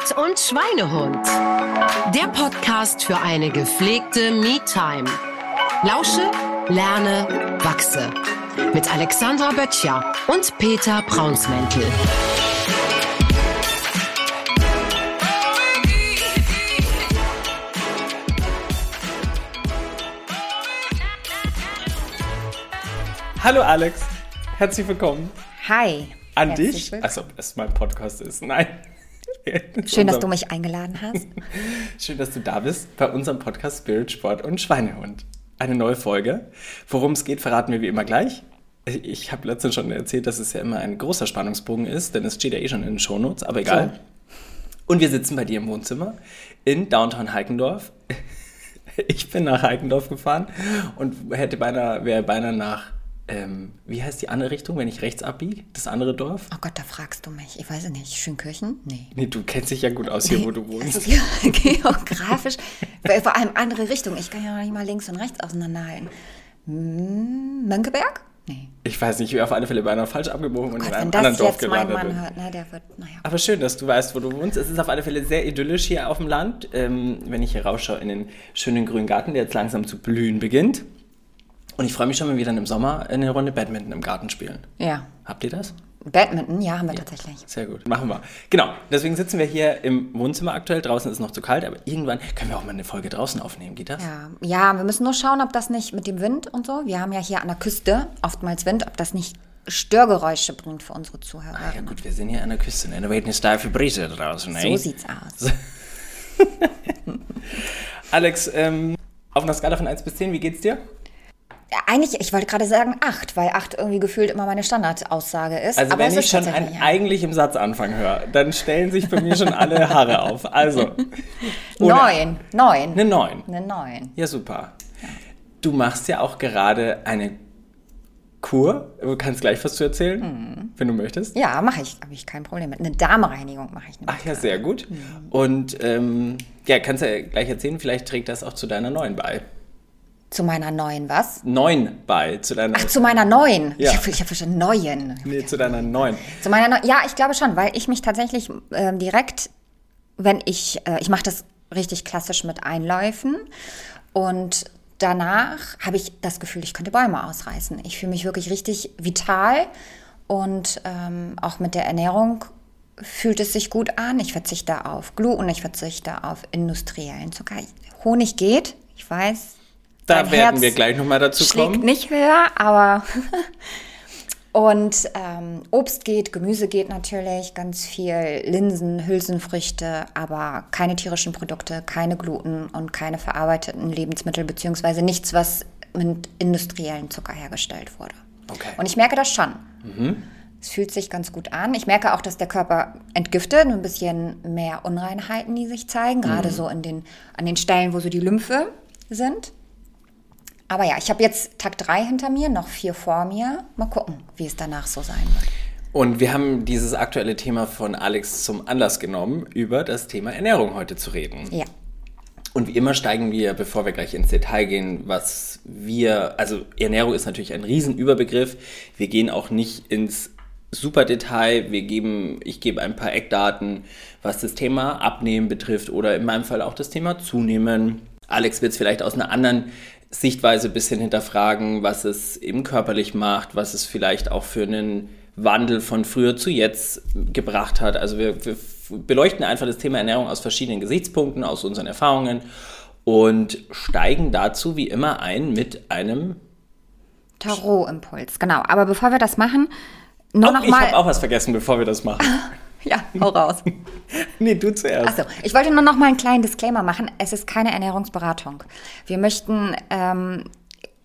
Sport und Schweinehund. Der Podcast für eine gepflegte Me-Time. Lausche, lerne, wachse. Mit Alexandra Böttcher und Peter Braunsmäntel. Hallo Alex, herzlich willkommen. Hi. An Herzlich dich, willkommen. also ob es mein Podcast ist, nein. Schön, dass du mich eingeladen hast. Schön, dass du da bist bei unserem Podcast Spirit, Sport und Schweinehund. Eine neue Folge. Worum es geht, verraten wir wie immer gleich. Ich habe letztens schon erzählt, dass es ja immer ein großer Spannungsbogen ist, denn es steht ja eh schon in den Shownotes, aber egal. Und wir sitzen bei dir im Wohnzimmer in Downtown Heikendorf. Ich bin nach Heikendorf gefahren und hätte beinahe, wäre beinahe nach, ähm, wie heißt die andere Richtung, wenn ich rechts abbiege? Das andere Dorf? Oh Gott, da fragst du mich. Ich weiß es nicht. Schönkirchen? Nee. Nee, du kennst dich ja gut aus hier, wo du wohnst. Also ge- geografisch, vor allem andere Richtung. Ich kann ja noch nicht mal links und rechts auseinanderhalten. Mönckeberg? Nee. Ich weiß nicht, ich wäre auf alle Fälle beinahe falsch abgebogen und Gott, in wenn einem anderen Dorf jetzt mein gelandet. Mann hört, ne, der wird, naja. Aber schön, dass du weißt, wo du wohnst. Es ist auf alle Fälle sehr idyllisch hier auf dem Land. Ähm, wenn ich hier rausschaue in den schönen grünen Garten, der jetzt langsam zu blühen beginnt. Und ich freue mich schon, wenn wir dann im Sommer eine Runde Badminton im Garten spielen. Ja. Habt ihr das? Badminton, ja, haben wir tatsächlich. Sehr gut. Machen wir. Genau. Deswegen sitzen wir hier im Wohnzimmer aktuell. Draußen ist es noch zu kalt, aber irgendwann können wir auch mal eine Folge draußen aufnehmen. Geht das? Ja, ja, wir müssen nur schauen, ob das nicht mit dem Wind und so, wir haben ja hier an der Küste oftmals Wind, ob das nicht Störgeräusche bringt für unsere Zuhörer. Ja gut, wir sind hier an der Küste. Ne? Da weht eine steife Brise draußen. So ey. sieht's aus. Alex, ähm, auf einer Skala von 1 bis 10, wie geht's dir? Eigentlich, ich wollte gerade sagen acht, weil acht irgendwie gefühlt immer meine Standardaussage ist. Also aber wenn ich schon ein ja. eigentlich im Satzanfang höre, dann stellen sich bei mir schon alle Haare auf. Also. Neun, neun. Eine 9. Eine neun. Ja, super. Du machst ja auch gerade eine Kur. Du kannst gleich was zu erzählen, Mhm. wenn du möchtest. Ja, mache ich, habe ich kein Problem mit. Eine Darmreinigung mache ich nämlich. Ach ja, sehr gut. Mhm. Und ähm, ja, kannst ja gleich erzählen, vielleicht trägt das auch zu deiner neuen bei. Zu meiner neuen was? Neun bei, zu deiner. Ach, zu meiner neuen. Ja. Ich habe hab verstanden, neuen. nee, zu deiner neuen. Zu meiner neuen. Ja, ich glaube schon, weil ich mich tatsächlich ähm, direkt, wenn ich, äh, ich mache das richtig klassisch mit Einläufen und danach habe ich das Gefühl, ich könnte Bäume ausreißen. Ich fühle mich wirklich richtig vital und ähm, auch mit der Ernährung fühlt es sich gut an. Ich verzichte auf Gluten, ich verzichte auf industriellen Zucker. Honig geht, ich weiß. Da werden Herz wir gleich nochmal dazu schlägt kommen. nicht höher, aber und ähm, Obst geht, Gemüse geht natürlich, ganz viel Linsen, Hülsenfrüchte, aber keine tierischen Produkte, keine Gluten und keine verarbeiteten Lebensmittel, beziehungsweise nichts, was mit industriellen Zucker hergestellt wurde. Okay. Und ich merke das schon. Es fühlt sich ganz gut an. Ich merke auch, dass der Körper entgiftet, ein bisschen mehr Unreinheiten, die sich zeigen, gerade so in den, an den Stellen, wo so die Lymphe sind. Aber ja, ich habe jetzt Tag 3 hinter mir, noch vier vor mir. Mal gucken, wie es danach so sein wird. Und wir haben dieses aktuelle Thema von Alex zum Anlass genommen, über das Thema Ernährung heute zu reden. Ja. Und wie immer steigen wir, bevor wir gleich ins Detail gehen, was wir, also Ernährung ist natürlich ein Riesenüberbegriff. Wir gehen auch nicht ins Superdetail. Wir geben, ich gebe ein paar Eckdaten, was das Thema Abnehmen betrifft oder in meinem Fall auch das Thema Zunehmen. Alex wird es vielleicht aus einer anderen Sichtweise ein bisschen hinterfragen, was es eben körperlich macht, was es vielleicht auch für einen Wandel von früher zu jetzt gebracht hat. Also wir, wir beleuchten einfach das Thema Ernährung aus verschiedenen Gesichtspunkten, aus unseren Erfahrungen und steigen dazu wie immer ein mit einem. Tarot-Impuls, genau. Aber bevor wir das machen, nur Oh, noch ich mal. habe auch was vergessen, bevor wir das machen. ja, hau raus. nee, du zuerst. Achso, ich wollte nur noch mal einen kleinen Disclaimer machen. Es ist keine Ernährungsberatung. Wir möchten ähm,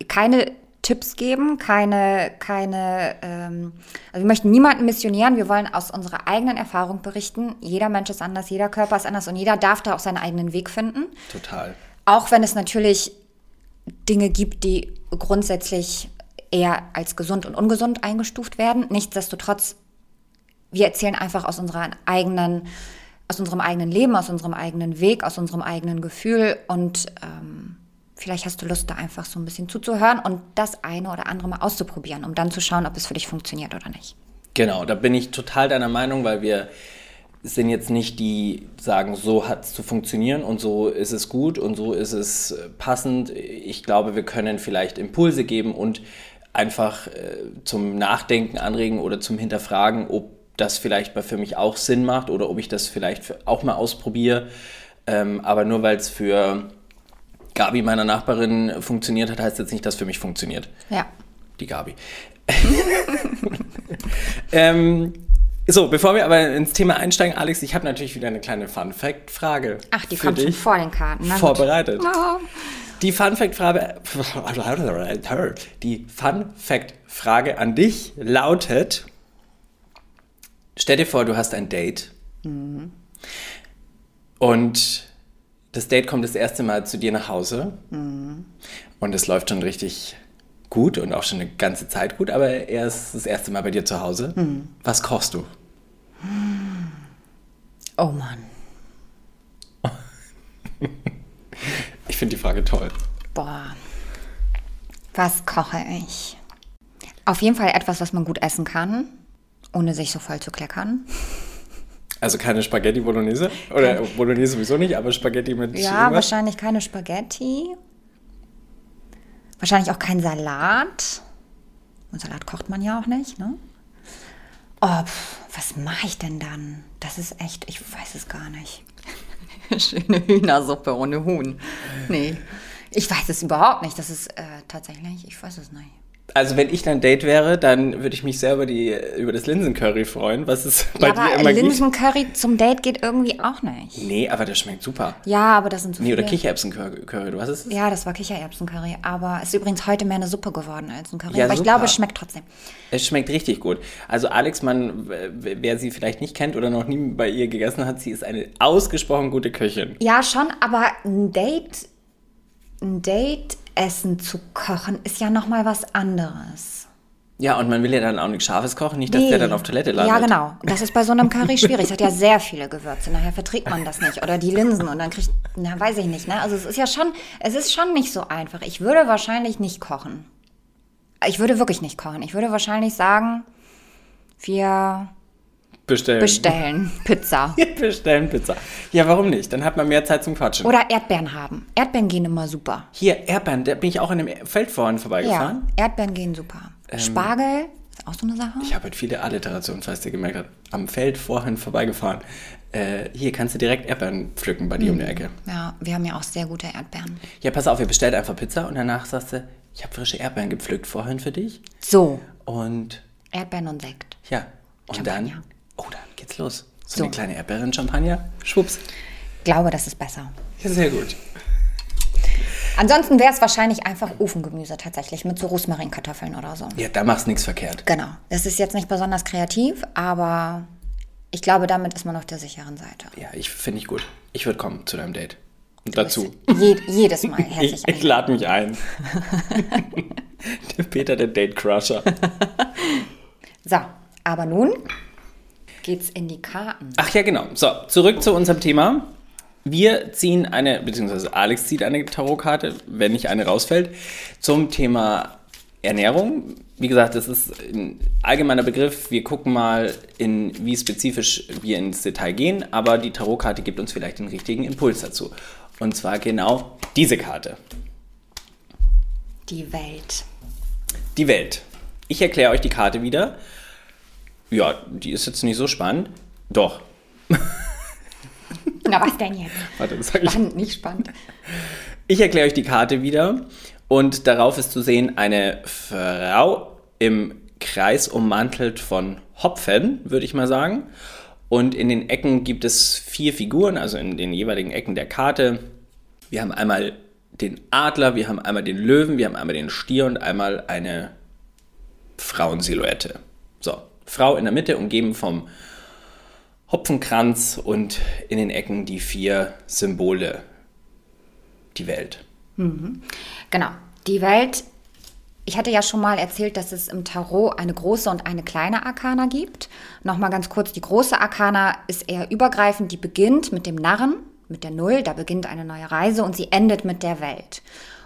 keine Tipps geben, keine, keine, ähm, also wir möchten niemanden missionieren. Wir wollen aus unserer eigenen Erfahrung berichten. Jeder Mensch ist anders, jeder Körper ist anders und jeder darf da auch seinen eigenen Weg finden. Total. Auch wenn es natürlich Dinge gibt, die grundsätzlich eher als gesund und ungesund eingestuft werden. Nichtsdestotrotz, wir erzählen einfach aus unserer eigenen, aus unserem eigenen Leben, aus unserem eigenen Weg, aus unserem eigenen Gefühl und ähm, vielleicht hast du Lust, da einfach so ein bisschen zuzuhören und das eine oder andere mal auszuprobieren, um dann zu schauen, ob es für dich funktioniert oder nicht. Genau, da bin ich total deiner Meinung, weil wir sind jetzt nicht die sagen, so hat es zu funktionieren und so ist es gut und so ist es äh, passend. Ich glaube, wir können vielleicht Impulse geben und einfach äh, zum Nachdenken anregen oder zum Hinterfragen, ob das vielleicht mal für mich auch Sinn macht oder ob ich das vielleicht auch mal ausprobiere. Ähm, aber nur weil es für Gabi, meiner Nachbarin, funktioniert hat, heißt jetzt nicht, dass für mich funktioniert. Ja. Die Gabi. ähm, so, bevor wir aber ins Thema einsteigen, Alex, ich habe natürlich wieder eine kleine Fun-Fact-Frage. Ach, die kommt schon vor den Karten. Na vorbereitet. Oh. Die Fun-Fact-Frage die Fun-Fact-Frage an dich lautet: Stell dir vor, du hast ein Date. Mhm. Und das Date kommt das erste Mal zu dir nach Hause. Mhm. Und es läuft schon richtig gut und auch schon eine ganze Zeit gut, aber er ist das erste Mal bei dir zu Hause. Mhm. Was kochst du? Oh Mann. ich finde die Frage toll. Boah. Was koche ich? Auf jeden Fall etwas, was man gut essen kann, ohne sich so voll zu kleckern. Also keine Spaghetti Bolognese? Oder Kein Bolognese sowieso nicht, aber Spaghetti mit. Ja, irgendwas? wahrscheinlich keine Spaghetti. Wahrscheinlich auch kein Salat. Und Salat kocht man ja auch nicht, ne? Oh, pf, was mache ich denn dann? Das ist echt, ich weiß es gar nicht. Schöne Hühnersuppe ohne Huhn. Nee, ich weiß es überhaupt nicht. Das ist äh, tatsächlich, ich weiß es nicht. Also wenn ich dein Date wäre, dann würde ich mich sehr über, die, über das Linsencurry freuen, was es bei ja, dir aber immer Linsencurry gibt. zum Date geht irgendwie auch nicht. Nee, aber das schmeckt super. Ja, aber das sind so Nee, viele... oder Kichererbsencurry, du hast es? Ja, das war Kichererbsencurry, aber es ist übrigens heute mehr eine Suppe geworden als ein Curry. Ja, aber ich super. glaube, es schmeckt trotzdem. Es schmeckt richtig gut. Also Alex, man, wer sie vielleicht nicht kennt oder noch nie bei ihr gegessen hat, sie ist eine ausgesprochen gute Köchin. Ja, schon, aber ein Date, ein Date Essen zu kochen ist ja noch mal was anderes. Ja, und man will ja dann auch nichts Scharfes kochen, nicht, dass Nee. der dann auf Toilette landet. Ja, genau. Das ist bei so einem Curry schwierig. Es hat ja sehr viele Gewürze. Nachher verträgt man das nicht. Oder die Linsen und dann kriegt, na, weiß ich nicht. Ne? Also es ist ja schon, es ist schon nicht so einfach. Ich würde wahrscheinlich nicht kochen. Ich würde wirklich nicht kochen. Ich würde wahrscheinlich sagen, wir Bestellen. bestellen Pizza. Bestellen Pizza. Ja, warum nicht? Dann hat man mehr Zeit zum Quatschen. Oder Erdbeeren haben. Erdbeeren gehen immer super. Hier, Erdbeeren, da bin ich auch in dem Feld vorhin vorbeigefahren. Ja, Erdbeeren gehen super. Spargel ist auch so eine Sache. Ich habe heute viele Alliterationen, falls ihr gemerkt habt. Am Feld vorhin vorbeigefahren. Äh, hier kannst du direkt Erdbeeren pflücken bei dir um die Ecke. Ja, wir haben ja auch sehr gute Erdbeeren. Ja, pass auf, ihr bestellt einfach Pizza und danach sagst du, ich habe frische Erdbeeren gepflückt vorhin für dich. So, Und Erdbeeren und Sekt. ja, und Champagner. dann, oh, dann geht's los. So, So. eine kleine Erdbeeren-Champagner, schwupps. Glaube, das ist besser. Ja, sehr gut. Ansonsten wäre es wahrscheinlich einfach Ofengemüse tatsächlich mit so Rosmarinkartoffeln oder so. Ja, da machst nichts verkehrt. Genau. Das ist jetzt nicht besonders kreativ, aber ich glaube, damit ist man auf der sicheren Seite. Ja, ich finde ich gut. Ich würde kommen zu deinem Date. Und dazu. Je, jedes Mal herzlich Ich, ich lade mich ein. der Peter, der Date-Crusher. So, aber nun geht's in die Karten. Ach ja, genau. So, zurück zu unserem Thema. Wir ziehen eine, beziehungsweise Alex zieht eine Tarotkarte, wenn nicht eine rausfällt, zum Thema Ernährung. Wie gesagt, das ist ein allgemeiner Begriff. Wir gucken mal, in, wie spezifisch wir ins Detail gehen, aber die Tarotkarte gibt uns vielleicht den richtigen Impuls dazu. Und zwar genau diese Karte. Die Welt. Die Welt. Ich erkläre euch die Karte wieder. Ja, die ist jetzt nicht so spannend. Doch. Na, was denn jetzt? Warte, das sag ich. Spannend, nicht spannend. Ich erkläre euch die Karte wieder und darauf ist zu sehen eine Frau im Kreis ummantelt von Hopfen, würde ich mal sagen. Und in den Ecken gibt es vier Figuren, also in den jeweiligen Ecken der Karte. Wir haben einmal den Adler, wir haben einmal den Löwen, wir haben einmal den Stier und einmal eine Frauensilhouette. So, Frau in der Mitte, umgeben vom Hopfenkranz und in den Ecken die vier Symbole die Welt. Genau. Die Welt. Ich hatte ja schon mal erzählt, dass es im Tarot eine große und eine kleine Arkana gibt. Nochmal ganz kurz, die große Arkana ist eher übergreifend, die beginnt mit dem Narren, mit der Null, da beginnt eine neue Reise und sie endet mit der Welt.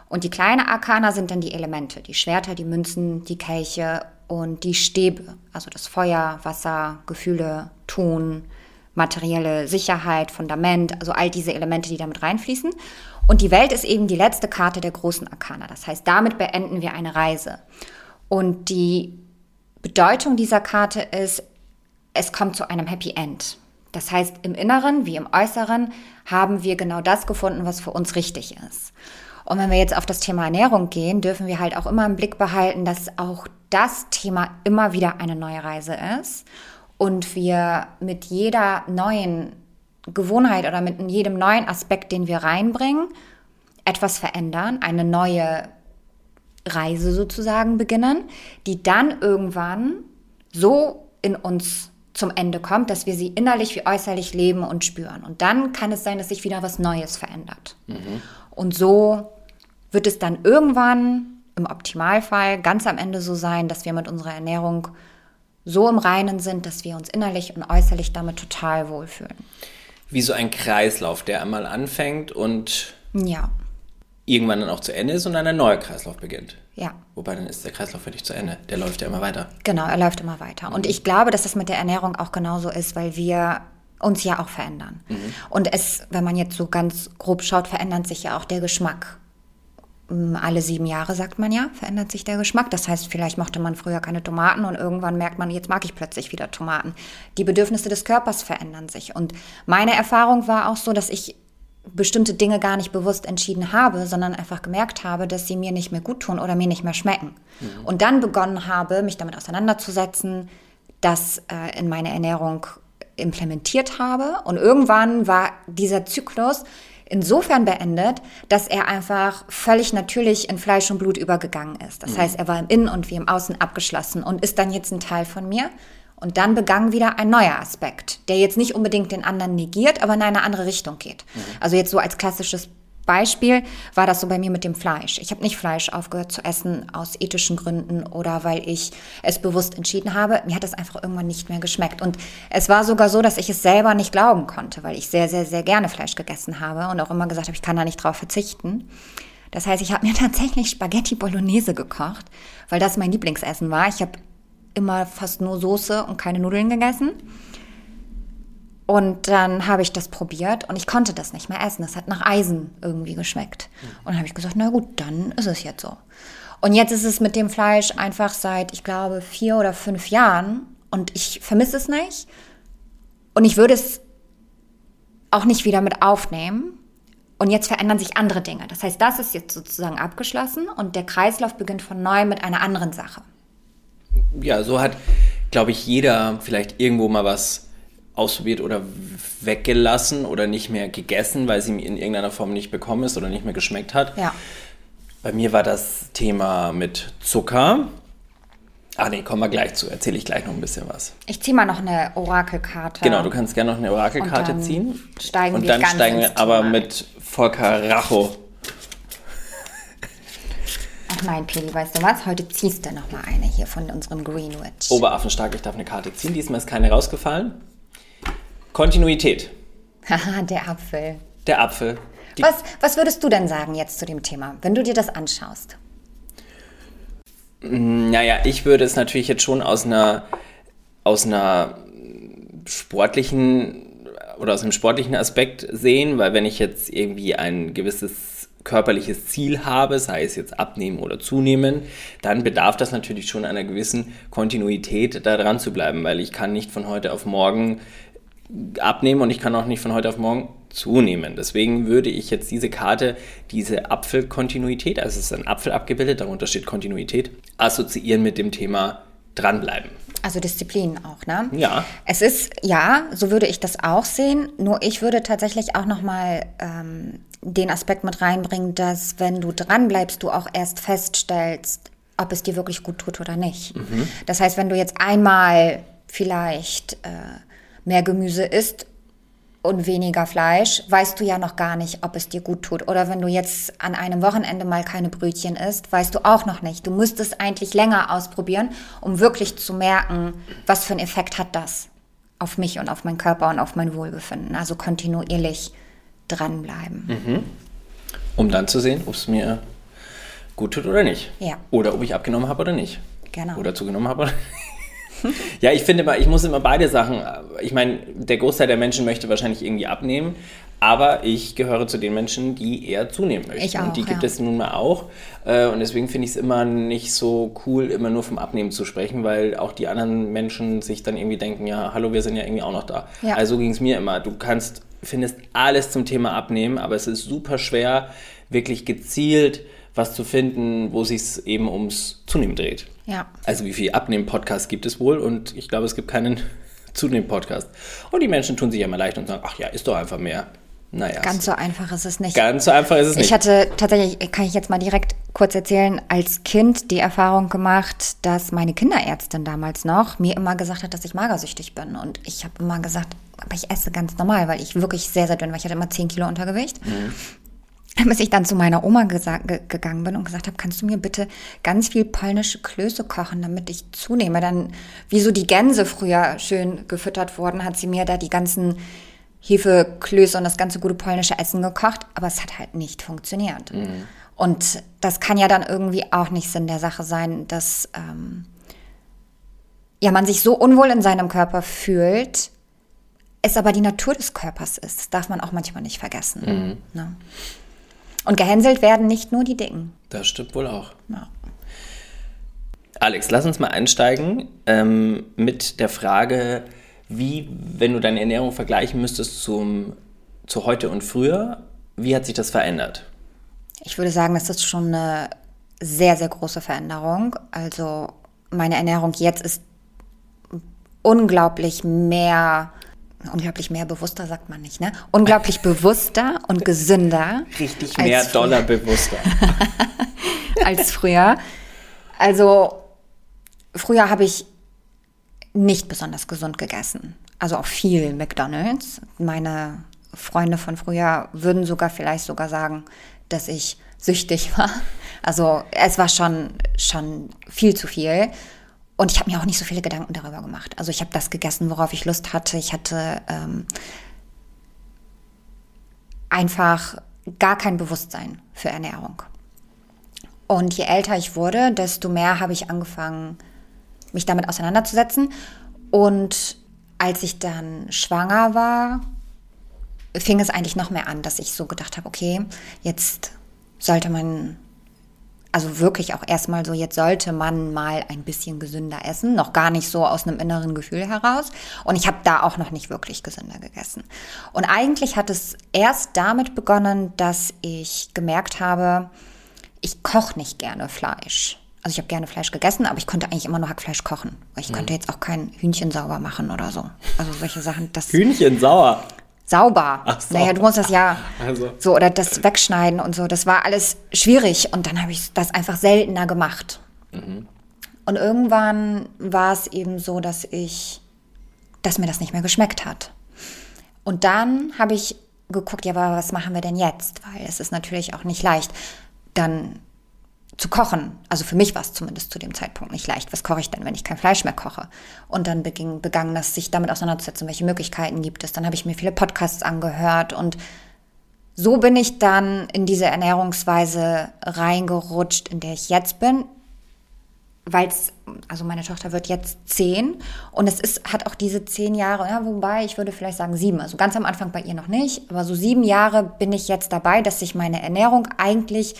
Und die kleine Arkana sind dann die Elemente, die Schwerter, die Münzen, die Kelche und die Stäbe, also das Feuer, Wasser, Gefühle, Ton, materielle Sicherheit, Fundament, also all diese Elemente, die damit reinfließen. Und die Welt ist eben die letzte Karte der großen Arkana. Das heißt, damit beenden wir eine Reise. Und die Bedeutung dieser Karte ist, es kommt zu einem Happy End. Das heißt, im Inneren wie im Äußeren haben wir genau das gefunden, was für uns richtig ist. Und wenn wir jetzt auf das Thema Ernährung gehen, dürfen wir halt auch immer im Blick behalten, dass auch das Thema immer wieder eine neue Reise ist und wir mit jeder neuen Gewohnheit oder mit jedem neuen Aspekt, den wir reinbringen, etwas verändern, eine neue Reise sozusagen beginnen, die dann irgendwann so in uns zum Ende kommt, dass wir sie innerlich wie äußerlich leben und spüren. Und dann kann es sein, dass sich wieder was Neues verändert. Mhm. Und so wird es dann irgendwann im Optimalfall ganz am Ende so sein, dass wir mit unserer Ernährung so im Reinen sind, dass wir uns innerlich und äußerlich damit total wohlfühlen. Wie so ein Kreislauf, der einmal anfängt und ja. irgendwann dann auch zu Ende ist und dann ein neuer Kreislauf beginnt. Ja. Wobei dann ist der Kreislauf für dich zu Ende. Der läuft ja immer weiter. Genau, er läuft immer weiter. Und ich glaube, dass das mit der Ernährung auch genauso ist, weil wir uns ja auch verändern. Mhm. Und es, wenn man jetzt so ganz grob schaut, verändert sich ja auch der Geschmack. Mm, alle sieben Jahre, sagt man ja, verändert sich der Geschmack. Das heißt, vielleicht mochte man früher keine Tomaten und irgendwann merkt man, jetzt mag ich plötzlich wieder Tomaten. Die Bedürfnisse des Körpers verändern sich. Und meine Erfahrung war auch so, dass ich bestimmte Dinge gar nicht bewusst entschieden habe, sondern einfach gemerkt habe, dass sie mir nicht mehr gut tun oder mir nicht mehr schmecken. Mhm. Und dann begonnen habe, mich damit auseinanderzusetzen, das äh, in meine Ernährung implementiert habe. Und irgendwann war dieser Zyklus insofern beendet, dass er einfach völlig natürlich in Fleisch und Blut übergegangen ist. Das mhm. heißt, er war im Innen und wie im Außen abgeschlossen und ist dann jetzt ein Teil von mir. Und dann begann wieder ein neuer Aspekt, der jetzt nicht unbedingt den anderen negiert, aber in eine andere Richtung geht. Mhm. Also jetzt so als klassisches Beispiel war das so bei mir mit dem Fleisch. Ich habe nicht Fleisch aufgehört zu essen aus ethischen Gründen oder weil ich es bewusst entschieden habe. Mir hat es einfach irgendwann nicht mehr geschmeckt. Und es war sogar so, dass ich es selber nicht glauben konnte, weil ich sehr, sehr, sehr gerne Fleisch gegessen habe und auch immer gesagt habe, ich kann da nicht drauf verzichten. Das heißt, ich habe mir tatsächlich Spaghetti Bolognese gekocht, weil das mein Lieblingsessen war. Ich habe immer fast nur Soße und keine Nudeln gegessen. Und dann habe ich das probiert und ich konnte das nicht mehr essen. Das hat nach Eisen irgendwie geschmeckt. Und dann habe ich gesagt, na gut, dann ist es jetzt so. Und jetzt ist es mit dem Fleisch einfach seit, ich glaube, vier oder fünf Jahren und ich vermisse es nicht. Und ich würde es auch nicht wieder mit aufnehmen. Und jetzt verändern sich andere Dinge. Das heißt, das ist jetzt sozusagen abgeschlossen und der Kreislauf beginnt von neu mit einer anderen Sache ja, so hat, glaube ich, jeder vielleicht irgendwo mal was ausprobiert oder weggelassen oder nicht mehr gegessen, weil sie in irgendeiner Form nicht bekommen ist oder nicht mehr geschmeckt hat. Ja. Bei mir war das Thema mit Zucker. Ah nee, kommen wir gleich zu. Erzähle ich gleich noch ein bisschen was. Ich ziehe mal noch eine Orakelkarte. Genau, du kannst gerne noch eine Orakelkarte ziehen. Steigen Und wir dann ganz steigen wir aber Thema. mit Volker Racho. Ach nein, Peli, weißt du was? Heute ziehst du noch mal eine hier von unserem Greenwich. Oberaffenstark, ich darf eine Karte ziehen. Diesmal ist keine rausgefallen. Kontinuität. Haha, der Apfel. Der Apfel. Die Was, was würdest du denn sagen jetzt zu dem Thema, wenn du dir das anschaust? Naja, ich würde es natürlich jetzt schon aus einer, aus einer sportlichen oder aus einem sportlichen Aspekt sehen, weil wenn ich jetzt irgendwie ein gewisses körperliches Ziel habe, sei es jetzt abnehmen oder zunehmen, dann bedarf das natürlich schon einer gewissen Kontinuität, da dran zu bleiben, weil ich kann nicht von heute auf morgen abnehmen und ich kann auch nicht von heute auf morgen zunehmen. Deswegen würde ich jetzt diese Karte, diese Apfelkontinuität, also es ist ein Apfel abgebildet, darunter steht Kontinuität, assoziieren mit dem Thema dranbleiben. Also Disziplin auch, ne? Ja. Es ist, ja, so würde ich das auch sehen. Nur ich würde tatsächlich auch nochmal ähm, den Aspekt mit reinbringen, dass wenn du dranbleibst, du auch erst feststellst, ob es dir wirklich gut tut oder nicht. Das heißt, wenn du jetzt einmal vielleicht äh, mehr Gemüse isst und weniger Fleisch, weißt du ja noch gar nicht, ob es dir gut tut. Oder wenn du jetzt an einem Wochenende mal keine Brötchen isst, weißt du auch noch nicht. Du müsstest eigentlich länger ausprobieren, um wirklich zu merken, was für einen Effekt hat das auf mich und auf meinen Körper und auf mein Wohlbefinden. Also kontinuierlich dranbleiben. Um dann zu sehen, ob es mir gut tut oder nicht. Ja. Oder ob ich abgenommen habe oder nicht. Genau. Oder zugenommen habe oder Ja, ich finde immer, ich muss immer beide Sachen. Ich meine, der Großteil der Menschen möchte wahrscheinlich irgendwie abnehmen, aber ich gehöre zu den Menschen, die eher zunehmen möchten. Ich auch, und die gibt ja. es nun mal auch. Äh, Und deswegen finde ich es immer nicht so cool, immer nur vom Abnehmen zu sprechen, weil auch die anderen Menschen sich dann irgendwie denken, ja, hallo, wir sind ja irgendwie auch noch da. Ja. Also ging es mir immer. Du kannst, findest alles zum Thema Abnehmen, aber es ist super schwer, wirklich gezielt was zu finden, wo sich eben ums Zunehmen dreht. Ja. Also wie viele Abnehmen-Podcasts gibt es wohl? Und ich glaube, es gibt keinen Zunehmen-Podcast. Und die Menschen tun sich ja immer leicht und sagen, ach ja, ist doch einfach mehr. Naja, Ganz so einfach ist es nicht. ganz so einfach ist es nicht. Ich hatte tatsächlich, kann ich jetzt mal direkt kurz erzählen, als Kind die Erfahrung gemacht, dass meine Kinderärztin damals noch mir immer gesagt hat, dass ich magersüchtig bin. Und ich habe immer gesagt, aber ich esse ganz normal, weil ich wirklich sehr, sehr dünn war. Ich hatte immer 10 Kilo Untergewicht. Bis ich dann zu meiner Oma ge gegangen bin und gesagt habe, kannst du mir bitte ganz viel polnische Klöße kochen, damit ich zunehme. Dann, wie so die Gänse früher schön gefüttert wurden, hat sie mir da die ganzen Hefeklöße und das ganze gute polnische Essen gekocht, aber es hat halt nicht funktioniert. Und das kann ja dann irgendwie auch nicht Sinn der Sache sein, dass ähm, ja, man sich so unwohl in seinem Körper fühlt, es aber die Natur des Körpers ist. Das darf man auch manchmal nicht vergessen. Ne? Und gehänselt werden nicht nur die Dicken. das stimmt wohl auch. Ja. Alex, lass uns mal einsteigen ähm, mit der Frage, wie, wenn du deine Ernährung vergleichen müsstest zum, zu heute und früher, wie hat sich das verändert? Ich würde sagen, das ist schon eine sehr, sehr große Veränderung. Also meine Ernährung jetzt ist unglaublich mehr, unglaublich mehr bewusster, sagt man nicht, ne? Unglaublich bewusster und gesünder. Richtig mehr. Dollar bewusster. als früher. Also früher habe ich nicht besonders gesund gegessen. Also auch viel McDonald's. Meine Freunde von früher würden sogar vielleicht sogar sagen, dass ich süchtig war. Also es war schon, schon viel zu viel. Und ich habe mir auch nicht so viele Gedanken darüber gemacht. Also ich habe das gegessen, worauf ich Lust hatte. Ich hatte ähm, einfach gar kein Bewusstsein für Ernährung. Und je älter ich wurde, desto mehr habe ich angefangen, mich damit auseinanderzusetzen. Und als ich dann schwanger war, fing es eigentlich noch mehr an, dass ich so gedacht habe, okay, jetzt sollte man, also wirklich auch erstmal so, jetzt sollte man mal ein bisschen gesünder essen, noch gar nicht so aus einem inneren Gefühl heraus. Und ich habe da auch noch nicht wirklich gesünder gegessen. Und eigentlich hat es erst damit begonnen, dass ich gemerkt habe, ich koche nicht gerne Fleisch. Also ich habe gerne Fleisch gegessen, aber ich konnte eigentlich immer nur Hackfleisch kochen. Weil ich konnte jetzt auch kein Hühnchen sauber machen oder so. Also solche Sachen, das Hühnchen sauer. Sauber. Sauber. Naja, du musst das ja Also. so oder das wegschneiden und so. Das war alles schwierig und dann habe ich das einfach seltener gemacht. Und irgendwann war es eben so, dass ich, dass mir das nicht mehr geschmeckt hat. Und dann habe ich geguckt, ja, aber was machen wir denn jetzt? Weil es ist natürlich auch nicht leicht, dann zu kochen. Also für mich war es zumindest zu dem Zeitpunkt nicht leicht. Was koche ich denn, wenn ich kein Fleisch mehr koche? Und dann beging, begann das, sich damit auseinanderzusetzen, welche Möglichkeiten gibt es. Dann habe ich mir viele Podcasts angehört und so bin ich dann in diese Ernährungsweise reingerutscht, in der ich jetzt bin. Weil es, also meine Tochter wird jetzt zehn und es ist, hat auch diese zehn Jahre, ja, wobei ich würde vielleicht sagen sieben, also ganz am Anfang bei ihr noch nicht, aber so sieben Jahre bin ich jetzt dabei, dass sich meine Ernährung eigentlich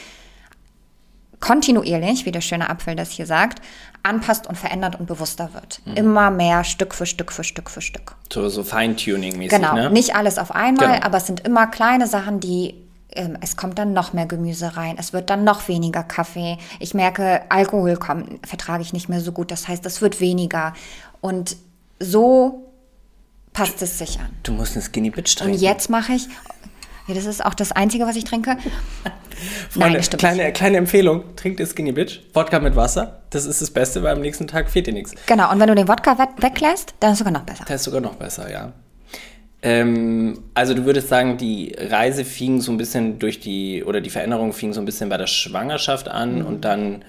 kontinuierlich, wie der schöne Apfel das hier sagt, anpasst und verändert und bewusster wird. Immer mehr Stück für Stück für Stück für Stück. So, so Feintuning-mäßig, Genau, ne? nicht alles auf einmal, Genau. aber es sind immer kleine Sachen, die ähm, es kommt dann noch mehr Gemüse rein, es wird dann noch weniger Kaffee. Ich merke, Alkohol kommt, vertrage ich nicht mehr so gut, das heißt, es wird weniger. Und so passt es sich an. Du musst eine Skinny Bitch Und trinken. jetzt mache ich, ja, das ist auch das Einzige, was ich trinke. Freunde, Nein, stimmt kleine, kleine Empfehlung, trinkt ihr Skinny Bitch, Wodka mit Wasser. Das ist das Beste, weil am nächsten Tag fehlt dir nichts. Genau, und wenn du den Wodka we weglässt, dann ist es sogar noch besser. Das ist sogar noch besser, ja. Ähm, also du würdest sagen, die Reise fing so ein bisschen durch die, oder die Veränderung fing so ein bisschen bei der Schwangerschaft an und dann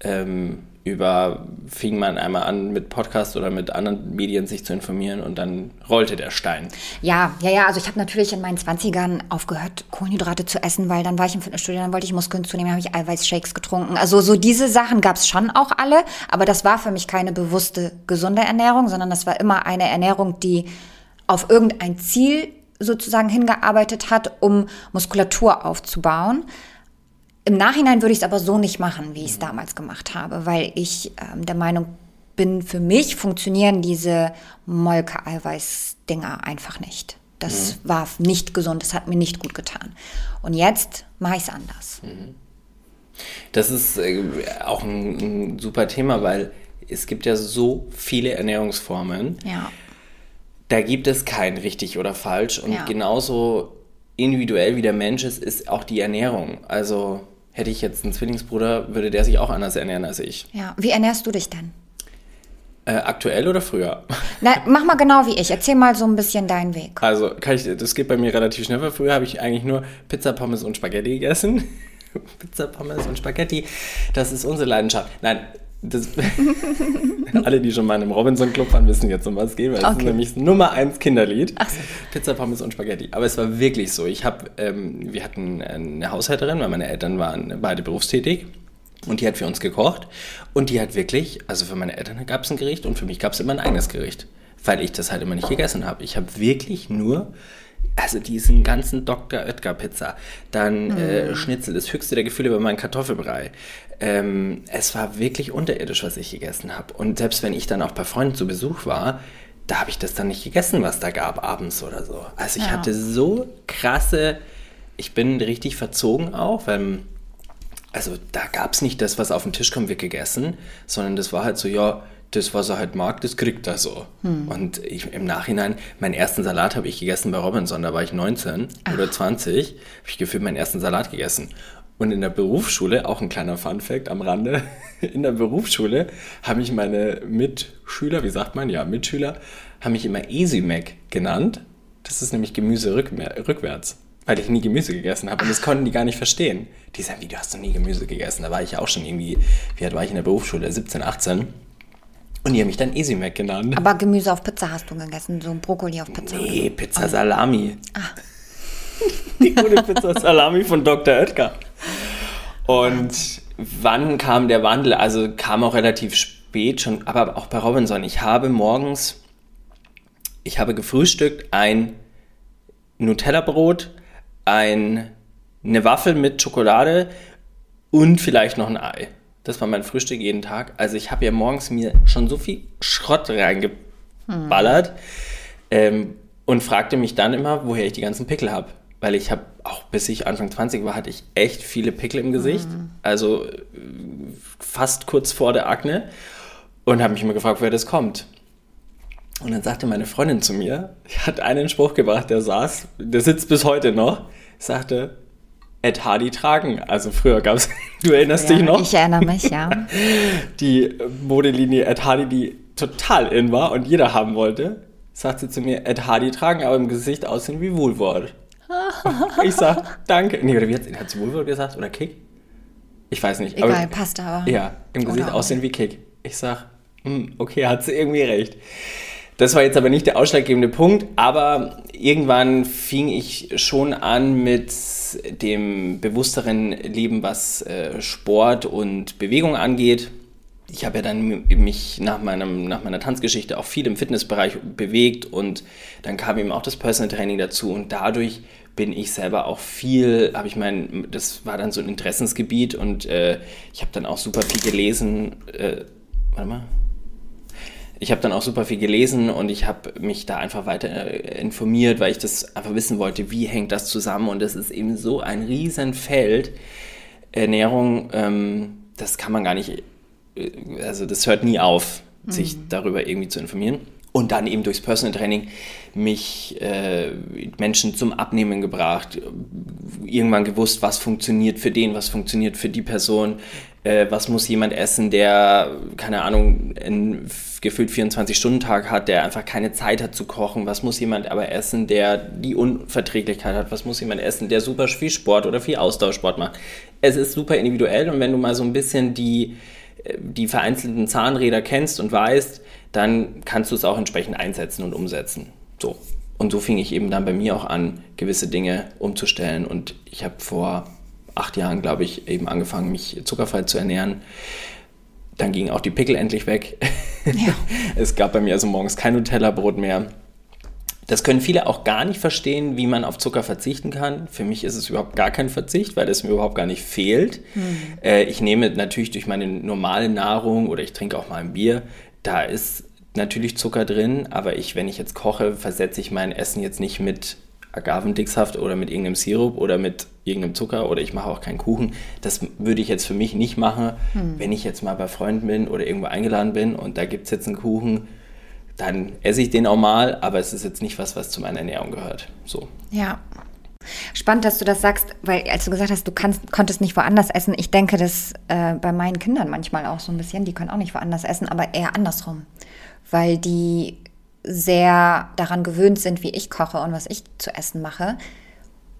ähm, über fing man einmal an mit Podcast oder mit anderen Medien sich zu informieren und dann rollte der Stein. Ja, ja, ja. Also ich habe natürlich in meinen 20ern aufgehört, Kohlenhydrate zu essen, weil dann war ich im Fitnessstudio, dann wollte ich Muskeln zunehmen, habe ich Eiweißshakes getrunken. Also so diese Sachen gab es schon auch alle, aber das war für mich keine bewusste gesunde Ernährung, sondern das war immer eine Ernährung, die auf irgendein Ziel sozusagen hingearbeitet hat, um Muskulatur aufzubauen. Im Nachhinein würde ich es aber so nicht machen, wie ich es damals gemacht habe, weil ich ähm, der Meinung bin, für mich funktionieren diese Molke-Eiweiß-Dinger einfach nicht. Das mhm. war nicht gesund, das hat mir nicht gut getan. Und jetzt mache ich es anders. Mhm. Das ist äh, auch ein, ein, super Thema, weil es gibt ja so viele Ernährungsformen. Ja. Da gibt es kein richtig oder falsch. Und ja. genauso individuell wie der Mensch ist, ist auch die Ernährung. Also hätte ich jetzt einen Zwillingsbruder, würde der sich auch anders ernähren als ich. Ja, wie ernährst du dich denn? Äh, aktuell oder früher? Na, mach mal genau wie ich. Erzähl mal so ein bisschen deinen Weg. Also, ich, das geht bei mir relativ schnell, weil früher habe ich eigentlich nur Pizza, Pommes und Spaghetti gegessen. Pizza, Pommes und Spaghetti, das ist unsere Leidenschaft. Nein, das, alle, die schon mal in einem Robinson-Club waren, wissen jetzt, um was es geht, weil okay. es ist nämlich das Nummer 1 Kinderlied. So. Pizza, Pommes und Spaghetti. Aber es war wirklich so. Ich habe, ähm, wir hatten eine Haushälterin, weil meine Eltern waren beide berufstätig. Und die hat für uns gekocht. Und die hat wirklich, also für meine Eltern gab es ein Gericht und für mich gab es immer ein eigenes Gericht. Weil ich das halt immer nicht gegessen habe. Ich habe wirklich nur also diesen ganzen Dr. Oetker Pizza, dann mm. äh, Schnitzel, das höchste der Gefühle bei meinem Kartoffelbrei. Ähm, es war wirklich unterirdisch, was ich gegessen habe. Und selbst wenn ich dann auch bei Freunden zu Besuch war, da habe ich das dann nicht gegessen, was da gab abends oder so. Also ich ja. hatte so krasse, ich bin richtig verzogen auch, weil also da gab es nicht das, was auf den Tisch kommt, wird gegessen, sondern das war halt so, ja, das, was er halt mag, das kriegt er so. Hm. Und ich, im Nachhinein, meinen ersten Salat habe ich gegessen bei Robinson, da war ich 19 Ach. oder 20, habe ich gefühlt meinen ersten Salat gegessen. Und in der Berufsschule, auch ein kleiner Funfact am Rande, in der Berufsschule haben mich meine Mitschüler, wie sagt man, ja, Mitschüler, haben mich immer Easy Mac genannt. Das ist nämlich Gemüse rückwärts, weil ich nie Gemüse gegessen habe. Und das konnten die gar nicht verstehen. Die sagen, wie, du hast doch nie Gemüse gegessen. Da war ich auch schon irgendwie, wie alt war ich in der Berufsschule? 17, 18. Und die haben mich dann Easy Mac genannt. Aber Gemüse auf Pizza hast du gegessen, so ein Brokkoli auf Pizza? Nee, Pizza Salami. Ah. Die gute Pizza Salami von Dr. Oetker. Und wann kam der Wandel? Also kam auch relativ spät schon, aber auch bei Robinson. Ich habe morgens, ich habe gefrühstückt ein Nutella-Brot, ein, eine Waffel mit Schokolade und vielleicht noch ein Ei. Das war mein Frühstück jeden Tag. Also ich habe ja morgens mir schon so viel Schrott reingeballert hm. ähm, und fragte mich dann immer, woher ich die ganzen Pickel habe weil ich habe auch bis ich Anfang 20 war, hatte ich echt viele Pickel im Gesicht. Mhm. Also äh, fast kurz vor der Akne. Und habe mich immer gefragt, woher das kommt. Und dann sagte meine Freundin zu mir, die hat einen Spruch gebracht, der saß, der sitzt bis heute noch, sagte, Ed Hardy tragen. Also früher gab es, du erinnerst ja, dich noch? Ich erinnere mich, ja. Die Modelinie Ed Hardy, die total in war und jeder haben wollte, sagte zu mir, Ed Hardy tragen, aber im Gesicht aussehen wie Woolworth ich sag danke. Nee, oder wie hat, hat sie Wohlwort gesagt? Oder Kick? Ich weiß nicht. Egal, aber, passt aber. Ja, im Gesicht aussehen wie Kick. Ich sag, hm, okay, hat sie irgendwie recht. Das war jetzt aber nicht der ausschlaggebende Punkt, aber irgendwann fing ich schon an mit dem bewussteren Leben, was äh, Sport und Bewegung angeht. Ich habe ja dann mich nach, meinem, nach meiner Tanzgeschichte auch viel im Fitnessbereich bewegt und dann kam eben auch das Personal Training dazu und dadurch bin ich selber auch viel, habe ich mein, das war dann so ein Interessensgebiet und äh, ich habe dann auch super viel gelesen. Äh, warte mal. Ich habe dann auch super viel gelesen und ich habe mich da einfach weiter äh, informiert, weil ich das einfach wissen wollte, wie hängt das zusammen und das ist eben so ein Riesenfeld. Ernährung, ähm, das kann man gar nicht, äh, also das hört nie auf, mhm. sich darüber irgendwie zu informieren und dann eben durchs Personal Training mich äh, Menschen zum Abnehmen gebracht, irgendwann gewusst, was funktioniert für den, was funktioniert für die Person, äh, was muss jemand essen, der, keine Ahnung, einen gefühlt 24-Stunden-Tag hat, der einfach keine Zeit hat zu kochen, was muss jemand aber essen, der die Unverträglichkeit hat, was muss jemand essen, der super viel Sport oder viel Austauschsport macht. Es ist super individuell und wenn du mal so ein bisschen die äh, die vereinzelten Zahnräder kennst und weißt, dann kannst du es auch entsprechend einsetzen und umsetzen. So. Und so fing ich eben dann bei mir auch an, gewisse Dinge umzustellen. Und ich habe vor acht Jahren, glaube ich, eben angefangen, mich zuckerfrei zu ernähren. Dann gingen auch die Pickel endlich weg. Ja. es gab bei mir also morgens kein Nutella-Brot mehr. Das können viele auch gar nicht verstehen, wie man auf Zucker verzichten kann. Für mich ist es überhaupt gar kein Verzicht, weil es mir überhaupt gar nicht fehlt. Hm. Äh, ich nehme natürlich durch meine normale Nahrung oder ich trinke auch mal ein Bier, da ist natürlich Zucker drin, aber ich, wenn ich jetzt koche, versetze ich mein Essen jetzt nicht mit Agavendicksaft oder mit irgendeinem Sirup oder mit irgendeinem Zucker oder ich mache auch keinen Kuchen. Das würde ich jetzt für mich nicht machen, hm. wenn ich jetzt mal bei Freunden bin oder irgendwo eingeladen bin und da gibt es jetzt einen Kuchen dann esse ich den auch mal, aber es ist jetzt nicht was, was zu meiner Ernährung gehört. So. Ja. Spannend, dass du das sagst, weil als du gesagt hast, du kannst, konntest nicht woanders essen, ich denke das äh, bei meinen Kindern manchmal auch so ein bisschen, die können auch nicht woanders essen, aber eher andersrum, weil die sehr daran gewöhnt sind, wie ich koche und was ich zu essen mache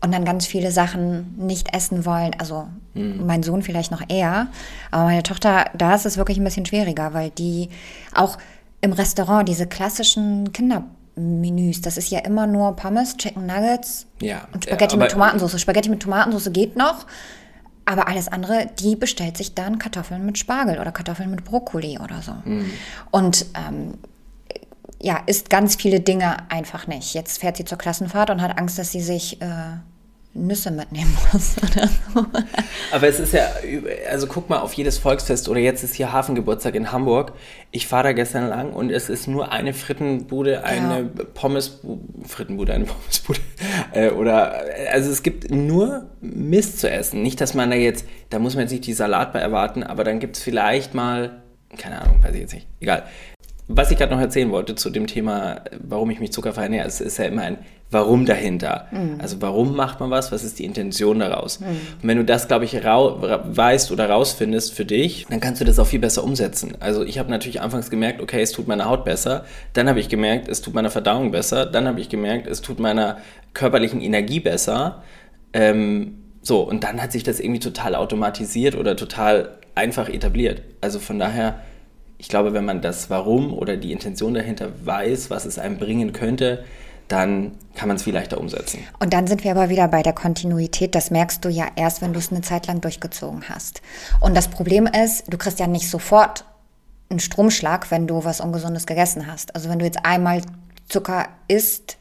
und dann ganz viele Sachen nicht essen wollen. Also mhm. mein Sohn vielleicht noch eher, aber meine Tochter, da ist es wirklich ein bisschen schwieriger, weil die auch im Restaurant diese klassischen Kindermenüs, das ist ja immer nur Pommes, Chicken Nuggets ja, und Spaghetti mit Tomatensauce. Spaghetti mit Tomatensauce geht noch, aber alles andere, die bestellt sich dann Kartoffeln mit Spargel oder Kartoffeln mit Brokkoli oder so. Mhm. Und ähm, ja, isst ganz viele Dinge einfach nicht. Jetzt fährt sie zur Klassenfahrt und hat Angst, dass sie sich äh, Nüsse mitnehmen muss oder so. Aber es ist ja, also guck mal auf jedes Volksfest oder jetzt ist hier Hafengeburtstag in Hamburg. Ich fahre da gestern lang und es ist nur eine Frittenbude, eine ja. Pommes, Frittenbude, eine Pommesbude. Äh, oder, also es gibt nur Mist zu essen. Nicht, dass man da jetzt, da muss man jetzt nicht die Salatbar erwarten, aber dann gibt es vielleicht mal, keine Ahnung, weiß ich jetzt nicht, egal. Was ich gerade noch erzählen wollte zu dem Thema, warum ich mich zuckerfrei ernähre, es ist ja immer ein Warum dahinter. Mhm. Also warum macht man was, was ist die Intention daraus? Mhm. Und wenn du das, glaube ich, weißt oder rausfindest für dich, dann kannst du das auch viel besser umsetzen. Also ich habe natürlich anfangs gemerkt, okay, es tut meiner Haut besser. Dann habe ich gemerkt, es tut meiner Verdauung besser. Dann habe ich gemerkt, es tut meiner körperlichen Energie besser. Ähm, so, und dann hat sich das irgendwie total automatisiert oder total einfach etabliert. Also von daher ich glaube, wenn man das Warum oder die Intention dahinter weiß, was es einem bringen könnte, dann kann man es viel leichter umsetzen. Und dann sind wir aber wieder bei der Kontinuität. Das merkst du ja erst, wenn du es eine Zeit lang durchgezogen hast. Und das Problem ist, du kriegst ja nicht sofort einen Stromschlag, wenn du was Ungesundes gegessen hast. Also wenn du jetzt einmal Zucker isst,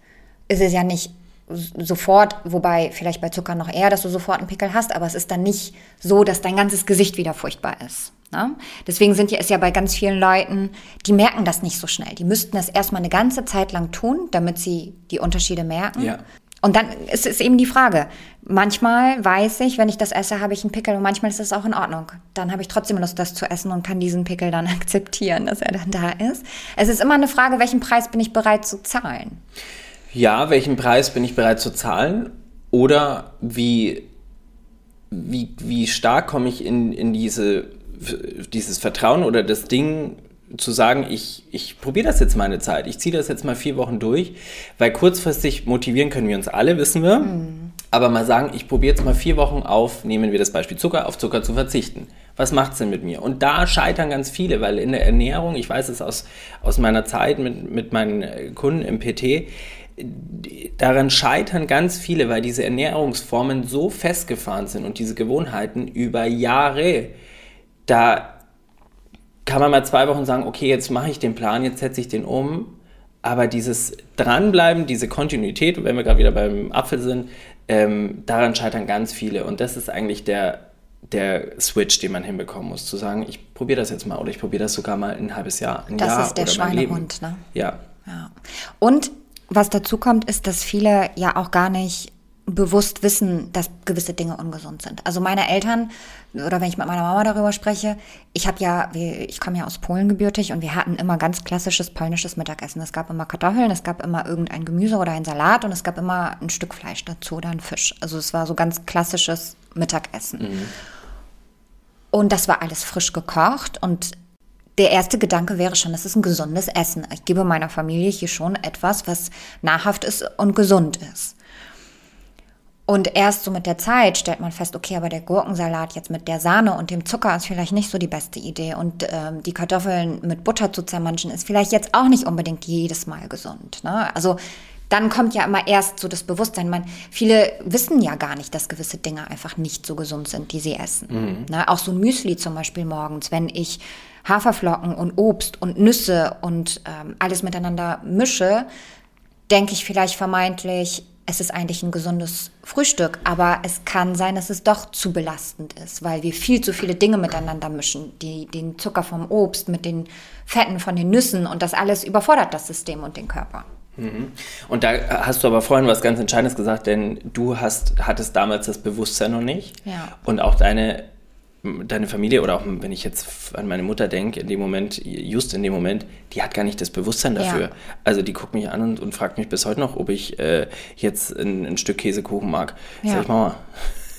ist es ja nicht sofort, wobei vielleicht bei Zucker noch eher, dass du sofort einen Pickel hast, aber es ist dann nicht so, dass dein ganzes Gesicht wieder furchtbar ist. Ne? Deswegen sind ja, ist ja bei ganz vielen Leuten, die merken das nicht so schnell. Die müssten das erstmal eine ganze Zeit lang tun, damit sie die Unterschiede merken. Ja. Und dann ist es eben die Frage. Manchmal weiß ich, wenn ich das esse, habe ich einen Pickel und manchmal ist es auch in Ordnung. Dann habe ich trotzdem Lust, das zu essen und kann diesen Pickel dann akzeptieren, dass er dann da ist. Es ist immer eine Frage, welchen Preis bin ich bereit zu zahlen? Ja, welchen Preis bin ich bereit zu zahlen? Oder wie, wie, wie stark komme ich in, in diese dieses Vertrauen oder das Ding zu sagen, ich, ich probiere das jetzt mal eine Zeit, ich ziehe das jetzt mal vier Wochen durch, weil kurzfristig motivieren können wir uns alle, wissen wir. Mhm. Aber mal sagen, ich probiere jetzt mal vier Wochen auf, nehmen wir das Beispiel Zucker, auf Zucker zu verzichten. Was macht es denn mit mir? Und da scheitern ganz viele, weil in der Ernährung, ich weiß es aus, aus meiner Zeit mit, mit meinen Kunden im PT, daran scheitern ganz viele, weil diese Ernährungsformen so festgefahren sind und diese Gewohnheiten über Jahre da kann man mal zwei Wochen sagen, okay, jetzt mache ich den Plan, jetzt setze ich den um. Aber dieses Dranbleiben, diese Kontinuität, wenn wir gerade wieder beim Apfel sind, ähm, daran scheitern ganz viele. Und das ist eigentlich der, der Switch, den man hinbekommen muss, zu sagen, ich probiere das jetzt mal oder ich probiere das sogar mal ein halbes Jahr, ein das Jahr ist der Schweinehund, ne? Ja. ja. Und was dazu kommt, ist, dass viele ja auch gar nicht bewusst wissen, dass gewisse Dinge ungesund sind. Also meine Eltern oder wenn ich mit meiner Mama darüber spreche, ich habe ja, ich komme ja aus Polen gebürtig und wir hatten immer ganz klassisches polnisches Mittagessen. Es gab immer Kartoffeln, es gab immer irgendein Gemüse oder ein Salat und es gab immer ein Stück Fleisch dazu oder ein Fisch. Also es war so ganz klassisches Mittagessen. Mhm. Und das war alles frisch gekocht und der erste Gedanke wäre schon, das ist ein gesundes Essen. Ich gebe meiner Familie hier schon etwas, was nahrhaft ist und gesund ist. Und erst so mit der Zeit stellt man fest, okay, aber der Gurkensalat jetzt mit der Sahne und dem Zucker ist vielleicht nicht so die beste Idee. Und ähm, die Kartoffeln mit Butter zu zermanschen ist vielleicht jetzt auch nicht unbedingt jedes Mal gesund. Ne? Also dann kommt ja immer erst so das Bewusstsein. Man, viele wissen ja gar nicht, dass gewisse Dinge einfach nicht so gesund sind, die sie essen. Mhm. Ne? Auch so ein Müsli zum Beispiel morgens, wenn ich Haferflocken und Obst und Nüsse und ähm, alles miteinander mische, denke ich vielleicht vermeintlich, es ist eigentlich ein gesundes Frühstück, aber es kann sein, dass es doch zu belastend ist, weil wir viel zu viele Dinge miteinander mischen. Die, den Zucker vom Obst mit den Fetten von den Nüssen und das alles überfordert das System und den Körper. Mhm. Und da hast du aber vorhin was ganz Entscheidendes gesagt, denn du hast, hattest damals das Bewusstsein noch nicht. Ja. Und auch deine deine Familie oder auch wenn ich jetzt an meine Mutter denke, in dem Moment, just in dem Moment, die hat gar nicht das Bewusstsein dafür. Ja. Also die guckt mich an und, und, fragt mich bis heute noch, ob ich äh, jetzt ein, ein, Stück Käsekuchen mag. Ja. Sag ich, Mama.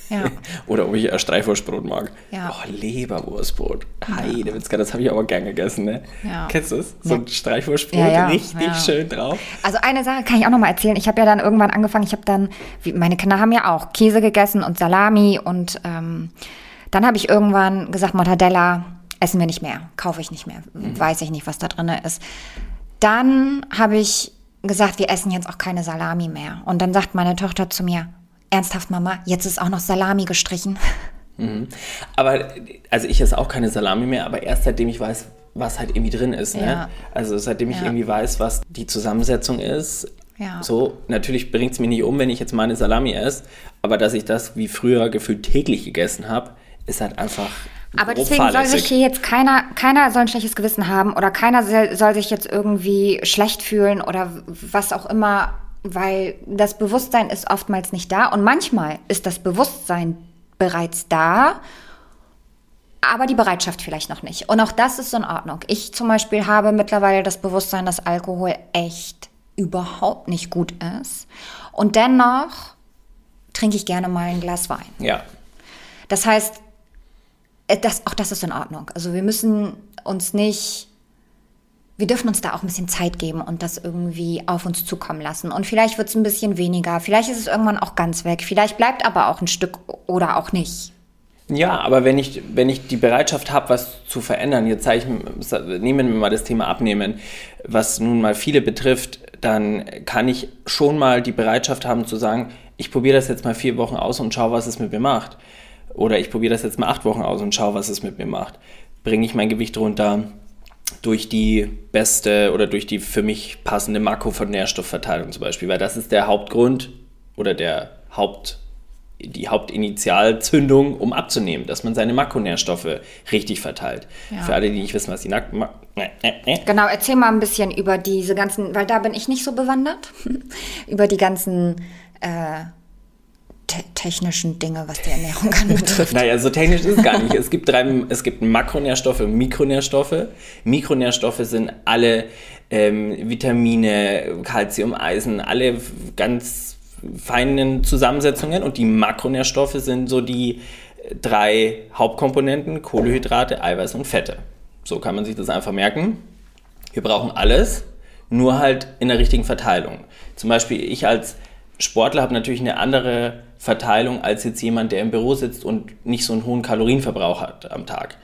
Ja. oder ob ich ein Streichwurstbrot mag. Ja. Oh, Leberwurstbrot. Heidewitzka, das habe ich aber gern gegessen. Ne? Ja. Kennst du es? So ein Streichwurstbrot, richtig schön drauf. Also eine Sache kann ich auch noch mal erzählen. Ich habe ja dann irgendwann angefangen, ich habe dann, meine Kinder haben ja auch Käse gegessen und Salami und ähm, dann habe ich irgendwann gesagt, Mortadella essen wir nicht mehr, kaufe ich nicht mehr, mhm. weiß ich nicht, was da drin ist. Dann habe ich gesagt, wir essen jetzt auch keine Salami mehr. Und dann sagt meine Tochter zu mir, ernsthaft Mama, jetzt ist auch noch Salami gestrichen. Mhm. Aber, also ich esse auch keine Salami mehr, aber erst seitdem ich weiß, was halt irgendwie drin ist. Ne? Ja. Also seitdem ich ja. irgendwie weiß, was die Zusammensetzung ist. Ja. So, natürlich bringt es mich nicht um, wenn ich jetzt meine Salami esse, aber dass ich das wie früher gefühlt täglich gegessen habe, ist halt einfach. Aber deswegen soll sich hier jetzt keiner, keiner soll ein schlechtes Gewissen haben oder keiner soll, soll sich jetzt irgendwie schlecht fühlen oder was auch immer, weil das Bewusstsein ist oftmals nicht da und manchmal ist das Bewusstsein bereits da, aber die Bereitschaft vielleicht noch nicht. Und auch das ist in Ordnung. Ich zum Beispiel habe mittlerweile das Bewusstsein, dass Alkohol echt überhaupt nicht gut ist. Und dennoch trinke ich gerne mal ein Glas Wein. Ja. Das heißt, äh, das, auch das ist in Ordnung. Also wir müssen uns nicht, wir dürfen uns da auch ein bisschen Zeit geben und das irgendwie auf uns zukommen lassen. Und vielleicht wird es ein bisschen weniger, vielleicht ist es irgendwann auch ganz weg, vielleicht bleibt aber auch ein Stück oder auch nicht. Ja, aber wenn ich, wenn ich die Bereitschaft habe, was zu verändern, jetzt ich, nehmen wir mal das Thema Abnehmen, was nun mal viele betrifft, dann kann ich schon mal die Bereitschaft haben zu sagen, ich probiere das jetzt mal vier Wochen aus und schaue, was es mit mir macht. Oder ich probiere das jetzt mal acht Wochen aus und schaue, was es mit mir macht. Bringe ich mein Gewicht runter durch die beste oder durch die für mich passende Makro- von Nährstoffverteilung zum Beispiel, weil das ist der Hauptgrund oder der Haupt, die Hauptinitialzündung, um abzunehmen, dass man seine Makronährstoffe richtig verteilt. Ja. Für alle, die nicht wissen, was die Nack Genau, erzähl mal ein bisschen über diese ganzen, weil da bin ich nicht so bewandert, über die ganzen äh, te technischen Dinge, was die Ernährung anbetrifft? naja, so technisch ist es gar nicht. Es gibt, drei, es gibt Makronährstoffe und Mikronährstoffe. Mikronährstoffe sind alle ähm, Vitamine, Calcium, Eisen, alle ganz feinen Zusammensetzungen und die Makronährstoffe sind so die drei Hauptkomponenten, Kohlenhydrate, Eiweiß und Fette. So kann man sich das einfach merken. Wir brauchen alles, nur halt in der richtigen Verteilung. Zum Beispiel ich als Sportler habe natürlich eine andere Verteilung als jetzt jemand, der im Büro sitzt und nicht so einen hohen Kalorienverbrauch hat am Tag.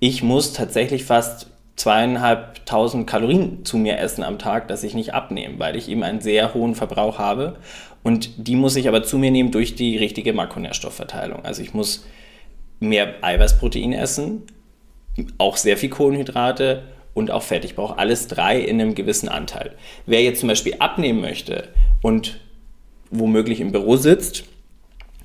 Ich muss tatsächlich fast zweieinhalbtausend Kalorien zu mir essen am Tag, dass ich nicht abnehme, weil ich eben einen sehr hohen Verbrauch habe. Und die muss ich aber zu mir nehmen durch die richtige Makronährstoffverteilung. Also ich muss mehr Eiweißprotein essen, auch sehr viel Kohlenhydrate und auch Fett. Ich brauche alles drei in einem gewissen Anteil. Wer jetzt zum Beispiel abnehmen möchte und womöglich im Büro sitzt,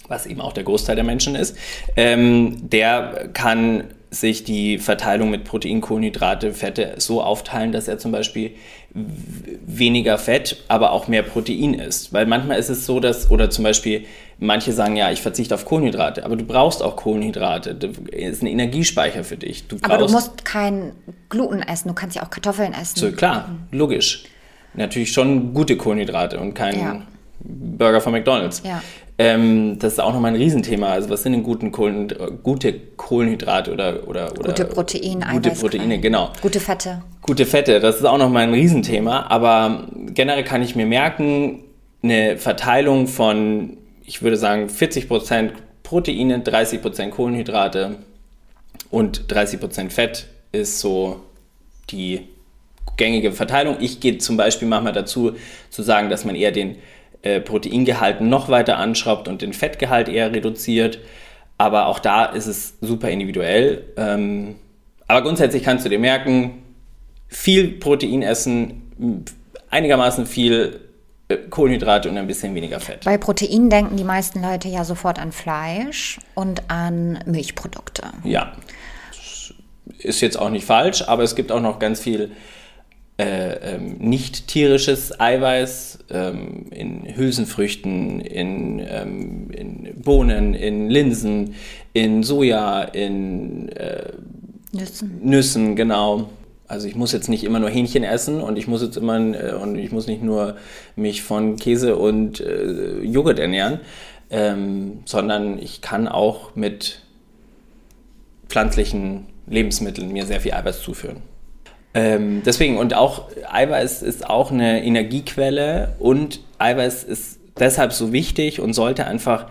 was eben auch der Großteil der Menschen ist, ähm, der kann sich die Verteilung mit Protein, Kohlenhydrate, Fette so aufteilen, dass er zum Beispiel weniger Fett, aber auch mehr Protein isst. Weil manchmal ist es so, dass, oder zum Beispiel manche sagen, ja, ich verzichte auf Kohlenhydrate, aber du brauchst auch Kohlenhydrate. Das ist ein Energiespeicher für dich. Du aber du musst kein Gluten essen, du kannst ja auch Kartoffeln essen. So, klar, logisch. Natürlich schon gute Kohlenhydrate und kein ja. Burger von McDonalds. Ja. Ähm, das ist auch nochmal ein Riesenthema. Also was sind denn guten Kohlen, gute Kohlenhydrate oder, oder, oder gute Proteine, gute Proteine, genau. Gute Fette. Gute Fette, das ist auch nochmal ein Riesenthema. Aber generell kann ich mir merken, eine Verteilung von ich würde sagen 40% Proteine, 30% Kohlenhydrate und 30% Fett ist so die gängige Verteilung. Ich gehe zum Beispiel manchmal dazu, zu sagen, dass man eher den äh, Proteingehalt noch weiter anschraubt und den Fettgehalt eher reduziert. Aber auch da ist es super individuell. Ähm, aber grundsätzlich kannst du dir merken, viel Protein essen, einigermaßen viel äh, Kohlenhydrate und ein bisschen weniger Fett. Bei Protein denken die meisten Leute ja sofort an Fleisch und an Milchprodukte. Ja, ist jetzt auch nicht falsch, aber es gibt auch noch ganz viel äh, ähm, nicht tierisches Eiweiß ähm, in Hülsenfrüchten, in, ähm, in, Bohnen, in Linsen, in Soja, in äh, Nüssen. Nüssen, genau. Also ich muss jetzt nicht immer nur Hähnchen essen und ich muss jetzt immer äh, und ich muss nicht nur mich von Käse und äh, Joghurt ernähren, ähm, sondern ich kann auch mit pflanzlichen Lebensmitteln mir sehr viel Eiweiß zuführen. Ähm, deswegen, und auch Eiweiß ist auch eine Energiequelle und Eiweiß ist deshalb so wichtig und sollte einfach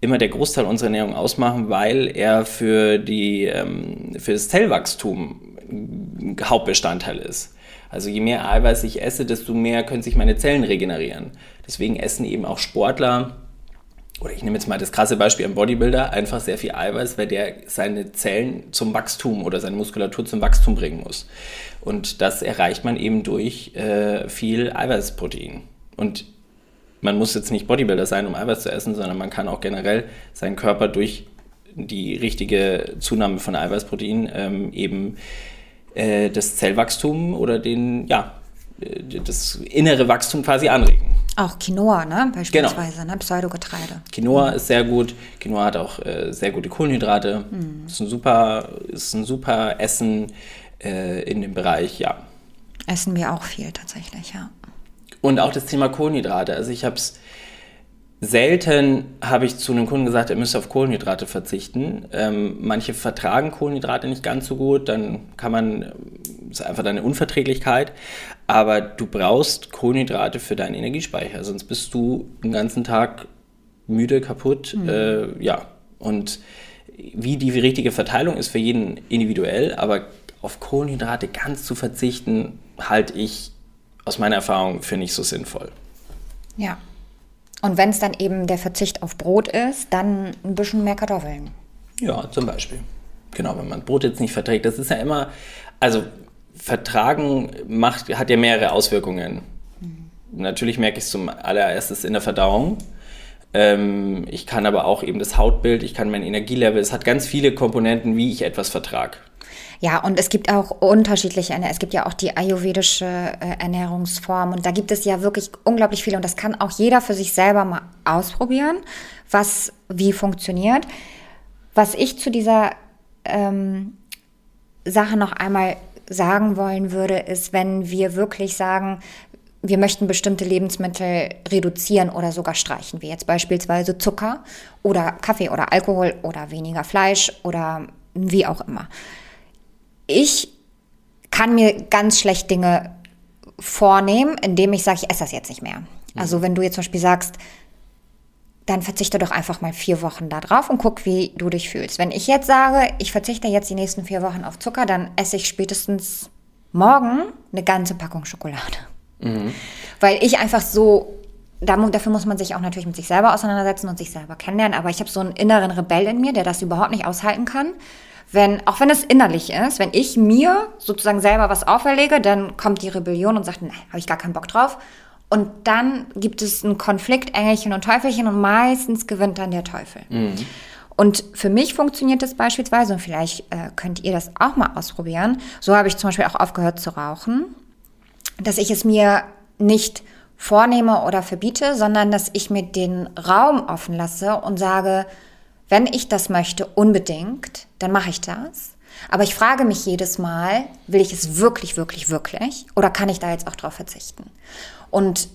immer der Großteil unserer Ernährung ausmachen, weil er für, die, ähm, für das Zellwachstum Hauptbestandteil ist. Also je mehr Eiweiß ich esse, desto mehr können sich meine Zellen regenerieren. Deswegen essen eben auch Sportler oder ich nehme jetzt mal das krasse Beispiel am Bodybuilder, einfach sehr viel Eiweiß, weil der seine Zellen zum Wachstum oder seine Muskulatur zum Wachstum bringen muss. Und das erreicht man eben durch äh, viel Eiweißprotein. Und man muss jetzt nicht Bodybuilder sein, um Eiweiß zu essen, sondern man kann auch generell seinen Körper durch die richtige Zunahme von Eiweißprotein ähm, eben äh, das Zellwachstum oder den, ja, das innere Wachstum quasi anregen. Auch Quinoa, ne? Beispielsweise, genau. ne? Pseudogetreide. Quinoa mhm. ist sehr gut. Quinoa hat auch äh, sehr gute Kohlenhydrate. Mhm. Ist ein super, ist ein super Essen äh, in dem Bereich, ja. Essen wir auch viel tatsächlich, ja. Und auch das Thema Kohlenhydrate. Also ich habe es selten habe ich zu einem Kunden gesagt, er müsste auf Kohlenhydrate verzichten. Ähm, manche vertragen Kohlenhydrate nicht ganz so gut, dann kann man, ist einfach deine Unverträglichkeit. Aber du brauchst Kohlenhydrate für deinen Energiespeicher, sonst bist du den ganzen Tag müde, kaputt. Mhm. Äh, ja, und wie die richtige Verteilung ist für jeden individuell, aber auf Kohlenhydrate ganz zu verzichten, halte ich aus meiner Erfahrung für nicht so sinnvoll. Ja. Und wenn es dann eben der Verzicht auf Brot ist, dann ein bisschen mehr Kartoffeln. Ja, zum Beispiel. Genau, wenn man Brot jetzt nicht verträgt, das ist ja immer, also Vertragen macht, hat ja mehrere Auswirkungen. Mhm. Natürlich merke ich es zum allererstes in der Verdauung. Ähm, ich kann aber auch eben das Hautbild, ich kann mein Energielevel, es hat ganz viele Komponenten, wie ich etwas vertrage. Ja, und es gibt auch unterschiedliche, es gibt ja auch die ayurvedische äh, Ernährungsform und da gibt es ja wirklich unglaublich viele und das kann auch jeder für sich selber mal ausprobieren, was wie funktioniert. Was ich zu dieser ähm, Sache noch einmal sagen wollen würde, ist, wenn wir wirklich sagen, wir möchten bestimmte Lebensmittel reduzieren oder sogar streichen, wie jetzt beispielsweise Zucker oder Kaffee oder Alkohol oder weniger Fleisch oder wie auch immer ich kann mir ganz schlecht Dinge vornehmen, indem ich sage, ich esse das jetzt nicht mehr. Also mhm. wenn du jetzt zum Beispiel sagst, dann verzichte doch einfach mal vier Wochen da drauf und guck, wie du dich fühlst. Wenn ich jetzt sage, ich verzichte jetzt die nächsten vier Wochen auf Zucker, dann esse ich spätestens morgen eine ganze Packung Schokolade. Mhm. Weil ich einfach so, dafür muss man sich auch natürlich mit sich selber auseinandersetzen und sich selber kennenlernen, aber ich habe so einen inneren Rebell in mir, der das überhaupt nicht aushalten kann wenn, auch wenn es innerlich ist, wenn ich mir sozusagen selber was auferlege, dann kommt die Rebellion und sagt, nein, habe ich gar keinen Bock drauf. Und dann gibt es einen Konflikt, Engelchen und Teufelchen und meistens gewinnt dann der Teufel. Mhm. Und für mich funktioniert das beispielsweise, und vielleicht äh, könnt ihr das auch mal ausprobieren. So habe ich zum Beispiel auch aufgehört zu rauchen, dass ich es mir nicht vornehme oder verbiete, sondern dass ich mir den Raum offen lasse und sage, wenn ich das möchte, unbedingt, dann mache ich das. Aber ich frage mich jedes Mal, will ich es wirklich, wirklich, wirklich? Oder kann ich da jetzt auch drauf verzichten? Und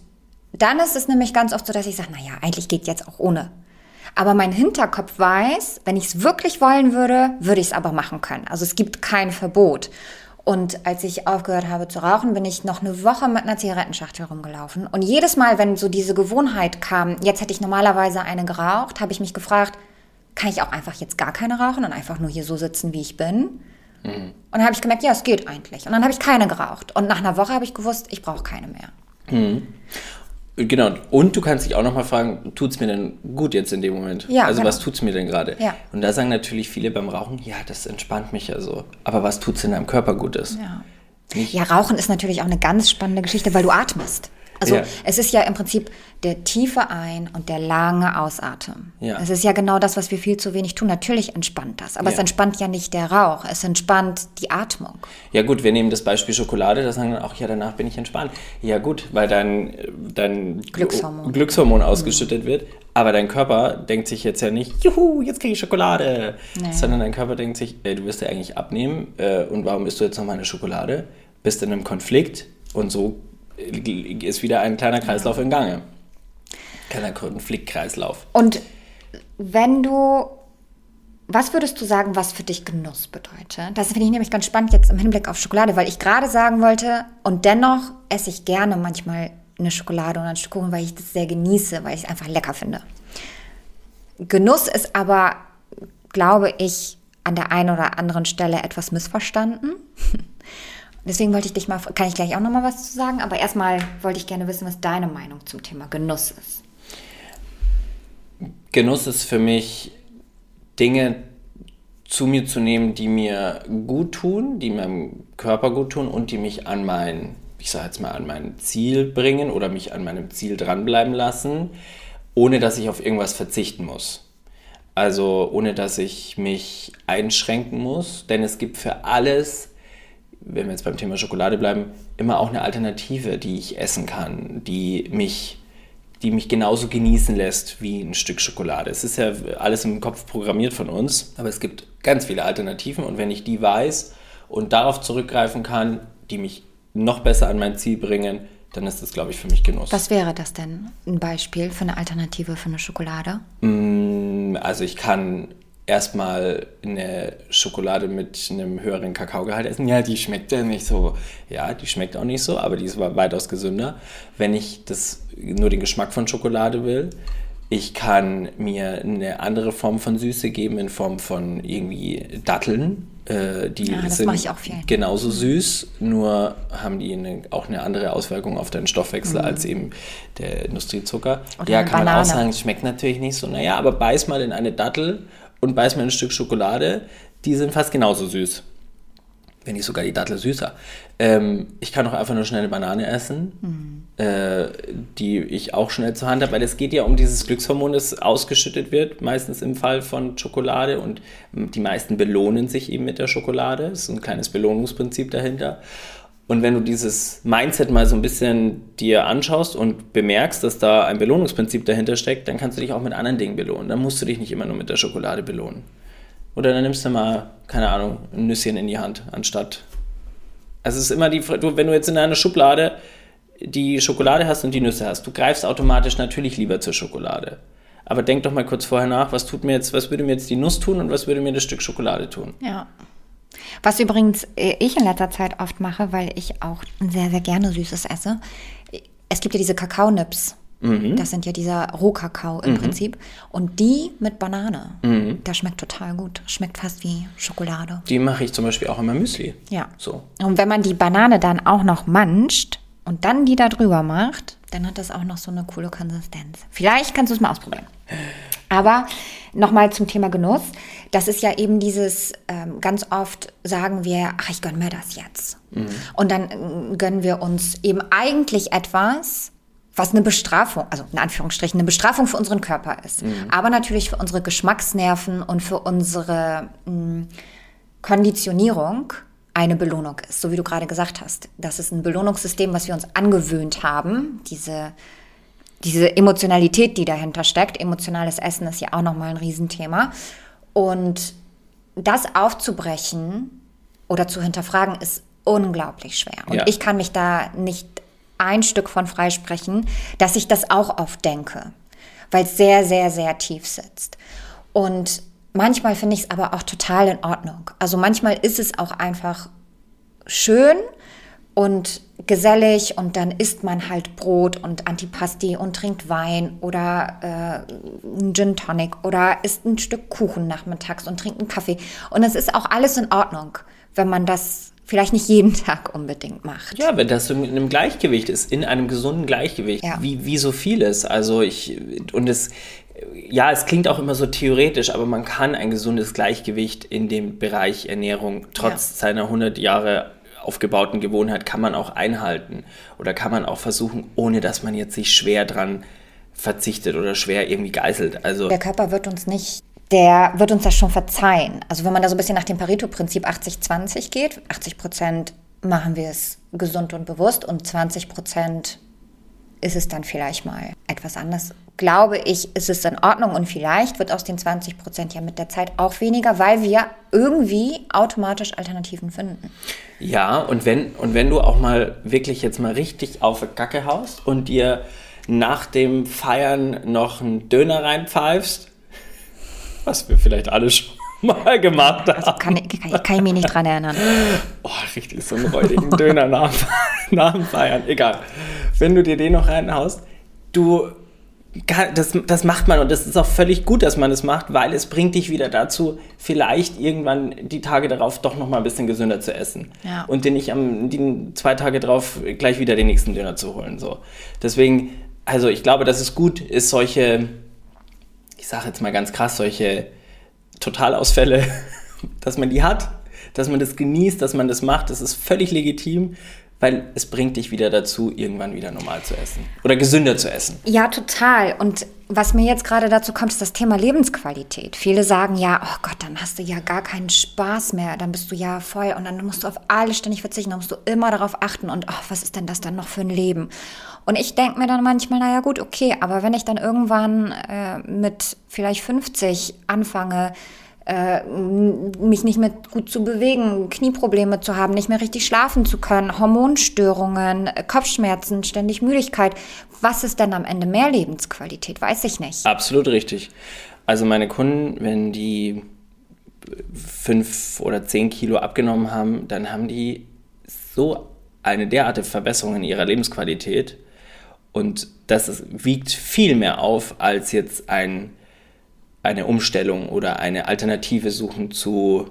dann ist es nämlich ganz oft so, dass ich sage, naja, eigentlich geht jetzt auch ohne. Aber mein Hinterkopf weiß, wenn ich es wirklich wollen würde, würde ich es aber machen können. Also es gibt kein Verbot. Und als ich aufgehört habe zu rauchen, bin ich noch eine Woche mit einer Zigarettenschachtel rumgelaufen. Und jedes Mal, wenn so diese Gewohnheit kam, jetzt hätte ich normalerweise eine geraucht, habe ich mich gefragt, kann ich auch einfach jetzt gar keine rauchen und einfach nur hier so sitzen, wie ich bin? Mhm. Und dann habe ich gemerkt, ja, es geht eigentlich. Und dann habe ich keine geraucht. Und nach einer Woche habe ich gewusst, ich brauche keine mehr. Mhm. Genau, und du kannst dich auch nochmal fragen, tut es mir denn gut jetzt in dem Moment? Ja, also genau. was tut es mir denn gerade? Ja. Und da sagen natürlich viele beim Rauchen, ja, das entspannt mich ja so. Aber was tut es in deinem Körper Gutes? Ja. Nicht- Ja, Rauchen ist natürlich auch eine ganz spannende Geschichte, weil du atmest. Also Ja. es ist ja im Prinzip der tiefe Ein- und der lange Ausatem. Ja. Es ist ja genau das, was wir viel zu wenig tun. Natürlich entspannt das, aber es Ja. entspannt ja nicht der Rauch, es entspannt die Atmung. Ja gut, wir nehmen das Beispiel Schokolade, da sagen dann auch, ja, danach bin ich entspannt. Ja gut, weil dein, dein Glückshormon. Glückshormon ausgeschüttet wird. Aber dein Körper denkt sich jetzt ja nicht, juhu, jetzt kriege ich Schokolade. Nee. Sondern dein Körper denkt sich, ey, du wirst ja eigentlich abnehmen äh, und warum isst du jetzt noch meine Schokolade? Bist in einem Konflikt und so ist wieder ein kleiner Kreislauf in Gange. Kleiner Konfliktkreislauf. Und wenn du, was würdest du sagen, was für dich Genuss bedeutet? Das finde ich nämlich ganz spannend jetzt im Hinblick auf Schokolade, weil ich gerade sagen wollte, und dennoch esse ich gerne manchmal eine Schokolade oder ein Stück Kuchen, weil ich das sehr genieße, weil ich es einfach lecker finde. Genuss ist aber, glaube ich, an der einen oder anderen Stelle etwas missverstanden. Deswegen wollte ich dich mal, kann ich gleich auch noch mal was zu sagen, aber erstmal wollte ich gerne wissen, was deine Meinung zum Thema Genuss ist. Genuss ist für mich, Dinge zu mir zu nehmen, die mir gut tun, die meinem Körper gut tun und die mich an mein, ich sage jetzt mal, an mein Ziel bringen oder mich an meinem Ziel dranbleiben lassen, ohne dass ich auf irgendwas verzichten muss. Also ohne dass ich mich einschränken muss, denn es gibt für alles, wenn wir jetzt beim Thema Schokolade bleiben, immer auch eine Alternative, die ich essen kann, die mich, die mich genauso genießen lässt wie ein Stück Schokolade. Es ist ja alles im Kopf programmiert von uns, aber es gibt ganz viele Alternativen und wenn ich die weiß und darauf zurückgreifen kann, die mich noch besser an mein Ziel bringen, dann ist das, glaube ich, für mich Genuss. Was wäre das denn? Ein Beispiel für eine Alternative für eine Schokolade? Also ich kann erstmal eine Schokolade mit einem höheren Kakaogehalt essen. Ja, die schmeckt ja nicht so. Ja, die schmeckt auch nicht so, aber die ist weitaus gesünder. Wenn ich das nur den Geschmack von Schokolade will, ich kann mir eine andere Form von Süße geben in Form von irgendwie Datteln. Äh, die Ja, das sind ich auch viel. genauso süß, nur haben die eine, auch eine andere Auswirkung auf deinen Stoffwechsel als eben der Industriezucker. Mhm. Oder ja, kann man auch Banane. sagen, es schmeckt natürlich nicht so. Naja, aber beiß mal in eine Dattel und beiß in ein Stück Schokolade, die sind fast genauso süß. Wenn nicht sogar die Dattel süßer. Ähm, ich kann auch einfach nur schnell eine Banane essen, äh, die ich auch schnell zur Hand habe, weil es geht ja um dieses Glückshormon, das ausgeschüttet wird, meistens im Fall von Schokolade und die meisten belohnen sich eben mit der Schokolade. Es ist ein kleines Belohnungsprinzip dahinter. Und wenn du dieses Mindset mal so ein bisschen dir anschaust und bemerkst, dass da ein Belohnungsprinzip dahinter steckt, dann kannst du dich auch mit anderen Dingen belohnen. Dann musst du dich nicht immer nur mit der Schokolade belohnen. Oder dann nimmst du mal, keine Ahnung, ein Nüsschen in die Hand, anstatt. Also es ist immer die, Fra- du, wenn du jetzt in einer Schublade die Schokolade hast und die Nüsse hast, du greifst automatisch natürlich lieber zur Schokolade. Aber denk doch mal kurz vorher nach, was tut mir jetzt, was würde mir jetzt die Nuss tun und was würde mir das Stück Schokolade tun? Ja. Was übrigens äh, ich in letzter Zeit oft mache, weil ich auch sehr, sehr gerne Süßes esse. Es gibt ja diese Kakaonips. Das sind ja dieser Rohkakao im Prinzip. Und die mit Banane. Das schmeckt total gut. Schmeckt fast wie Schokolade. Die mache ich zum Beispiel auch immer Müsli. Ja. So. Und wenn man die Banane dann auch noch manscht und dann die da drüber macht, dann hat das auch noch so eine coole Konsistenz. Vielleicht kannst du es mal ausprobieren. Aber nochmal zum Thema Genuss. Das ist ja eben dieses, ähm, ganz oft sagen wir, ach, ich gönne mir das jetzt. Und dann äh, gönnen wir uns eben eigentlich etwas, was eine Bestrafung, also in Anführungsstrichen, eine Bestrafung für unseren Körper ist. Aber natürlich für unsere Geschmacksnerven und für unsere mh, Konditionierung eine Belohnung ist, so wie du gerade gesagt hast. Das ist ein Belohnungssystem, was wir uns angewöhnt haben. Diese, diese Emotionalität, die dahinter steckt. Emotionales Essen ist ja auch nochmal ein Riesenthema. Und das aufzubrechen oder zu hinterfragen, ist unglaublich schwer. Und Ja. ich kann mich da nicht ein Stück von freisprechen, dass ich das auch oft denke, weil es sehr, sehr, sehr tief sitzt. Und manchmal finde ich es aber auch total in Ordnung. Also manchmal ist es auch einfach schön und gesellig und dann isst man halt Brot und Antipasti und trinkt Wein oder äh, einen Gin Tonic oder isst ein Stück Kuchen nachmittags und trinkt einen Kaffee. Und es ist auch alles in Ordnung, wenn man das vielleicht nicht jeden Tag unbedingt macht. Ja, wenn das in einem Gleichgewicht ist, in einem gesunden Gleichgewicht, Ja. wie, wie so vieles. Also ich, und es, ja, es klingt auch immer so theoretisch, aber man kann ein gesundes Gleichgewicht in dem Bereich Ernährung trotz seiner 100 Jahre aufgebauten Gewohnheit kann man auch einhalten oder kann man auch versuchen, ohne dass man jetzt sich schwer dran verzichtet oder schwer irgendwie geißelt. Also Der Körper wird uns nicht, der wird uns das schon verzeihen. Also wenn man da so ein bisschen nach dem Pareto-Prinzip 80-20 geht, 80 Prozent machen wir es gesund und bewusst und 20 Prozent ist es dann vielleicht mal etwas anders. Glaube ich, ist es in Ordnung und vielleicht wird aus den 20 Prozent ja mit der Zeit auch weniger, weil wir irgendwie automatisch Alternativen finden. Ja, und wenn, und wenn du auch mal wirklich jetzt mal richtig auf die Kacke haust und dir nach dem Feiern noch einen Döner reinpfeifst, was wir vielleicht alle schon mal gemacht haben. Kann, kann, kann ich mich nicht dran erinnern. Oh, richtig so einen räudigen Döner nach, nach dem Feiern. Egal. Wenn du dir den noch reinhaust, du, das, das macht man und das ist auch völlig gut, dass man das macht, weil es bringt dich wieder dazu, vielleicht irgendwann die Tage darauf doch noch mal ein bisschen gesünder zu essen. Ja. Und dir nicht am, die zwei Tage drauf gleich wieder den nächsten Döner zu holen. So. Deswegen, also ich glaube, dass es gut ist, solche, ich sage jetzt mal ganz krass, solche Totalausfälle, dass man die hat, dass man das genießt, dass man das macht, das ist völlig legitim, weil es bringt dich wieder dazu, irgendwann wieder normal zu essen oder gesünder zu essen. Ja, total. Und was mir jetzt gerade dazu kommt, ist das Thema Lebensqualität. Viele sagen ja, oh Gott, dann hast du ja gar keinen Spaß mehr, dann bist du ja voll und dann musst du auf alles ständig verzichten, dann musst du immer darauf achten und oh, was ist denn das dann noch für ein Leben? Und ich denke mir dann manchmal, naja gut, okay, aber wenn ich dann irgendwann äh, mit vielleicht 50 anfange, äh, mich nicht mehr gut zu bewegen, Knieprobleme zu haben, nicht mehr richtig schlafen zu können, Hormonstörungen, äh, Kopfschmerzen, ständig Müdigkeit. Was ist denn am Ende mehr Lebensqualität? Weiß ich nicht. Absolut richtig. Also meine Kunden, wenn die fünf oder zehn Kilo abgenommen haben, dann haben die so eine derartige Verbesserung in ihrer Lebensqualität und das ist, wiegt viel mehr auf als jetzt ein, eine Umstellung oder eine Alternative suchen zu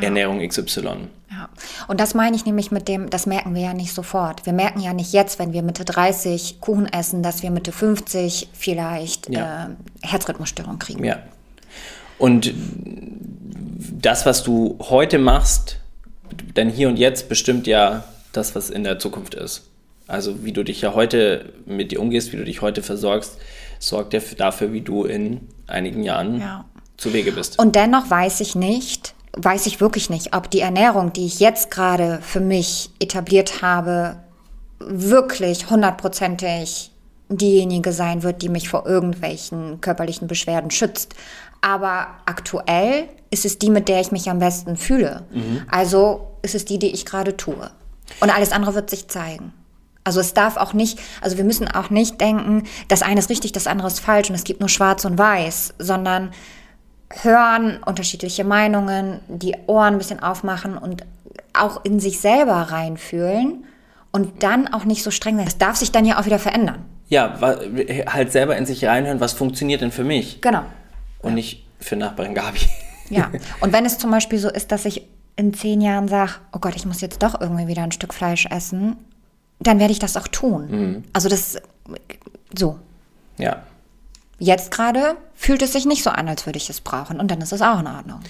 Ernährung XY. Ja. Und das meine ich nämlich mit dem, das merken wir ja nicht sofort. Wir merken ja nicht jetzt, wenn wir Mitte 30 Kuchen essen, dass wir Mitte 50 vielleicht Ja. äh, Herzrhythmusstörung kriegen. Ja. Und das, was du heute machst, dein Hier und Jetzt bestimmt ja das, was in der Zukunft ist. Also wie du dich ja heute mit dir umgehst, wie du dich heute versorgst, sorgt ja dafür, wie du in einigen Jahren Ja. zu Wege bist. Und dennoch weiß ich nicht, weiß ich wirklich nicht, ob die Ernährung, die ich jetzt gerade für mich etabliert habe, wirklich hundertprozentig diejenige sein wird, die mich vor irgendwelchen körperlichen Beschwerden schützt. Aber aktuell ist es die, mit der ich mich am besten fühle. Also ist es die, die ich gerade tue. Und alles andere wird sich zeigen. Also es darf auch nicht, also wir müssen auch nicht denken, das eine ist richtig, das andere ist falsch und es gibt nur schwarz und weiß, sondern hören, unterschiedliche Meinungen, die Ohren ein bisschen aufmachen und auch in sich selber reinfühlen und dann auch nicht so streng sein. Das darf sich dann ja auch wieder verändern. Ja, halt selber in sich reinhören, was funktioniert denn für mich Genau. und nicht für Nachbarin Gabi. Ja. Und wenn es zum Beispiel so ist, dass ich in zehn Jahren sage, oh Gott, ich muss jetzt doch irgendwie wieder ein Stück Fleisch essen, dann werde ich das auch tun. Also das, so. Ja. Jetzt gerade fühlt es sich nicht so an, als würde ich es brauchen. Und dann ist es auch in Ordnung.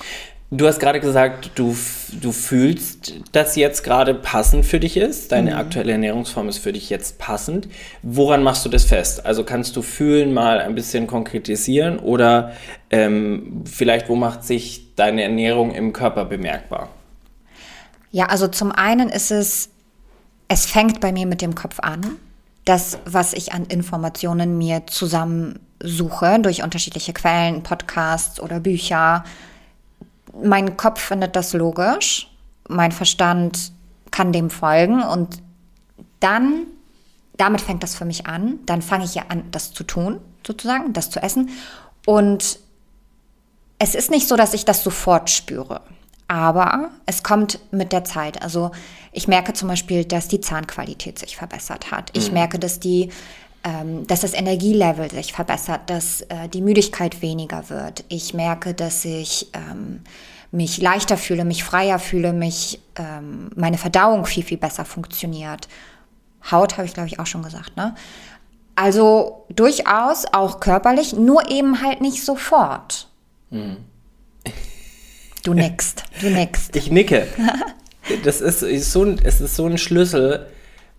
Du hast gerade gesagt, du, du fühlst, dass jetzt gerade passend für dich ist. Deine aktuelle Ernährungsform ist für dich jetzt passend. Woran machst du das fest? Also kannst du fühlen mal ein bisschen konkretisieren oder ähm, vielleicht wo macht sich deine Ernährung im Körper bemerkbar? Ja, also zum einen ist es, es fängt bei mir mit dem Kopf an. Das, was ich an Informationen mir zusammensuche durch unterschiedliche Quellen, Podcasts oder Bücher. Mein Kopf findet das logisch. Mein Verstand kann dem folgen und dann, damit fängt das für mich an. Dann fange ich ja an, das zu tun, sozusagen, das zu essen. Und es ist nicht so, dass ich das sofort spüre. Aber es kommt mit der Zeit. Also ich merke zum Beispiel, dass die Zahnqualität sich verbessert hat. Ich merke, dass die ähm, dass das Energielevel sich verbessert, dass äh, die Müdigkeit weniger wird. Ich merke, dass ich ähm, mich leichter fühle, mich freier fühle, mich ähm, meine Verdauung viel, viel besser funktioniert. Haut habe ich, glaube ich, auch schon gesagt, ne? Also durchaus auch körperlich, nur eben halt nicht sofort. Du nickst, du nickst. Ich nicke. Das ist, ist so ein, es ist so ein Schlüssel,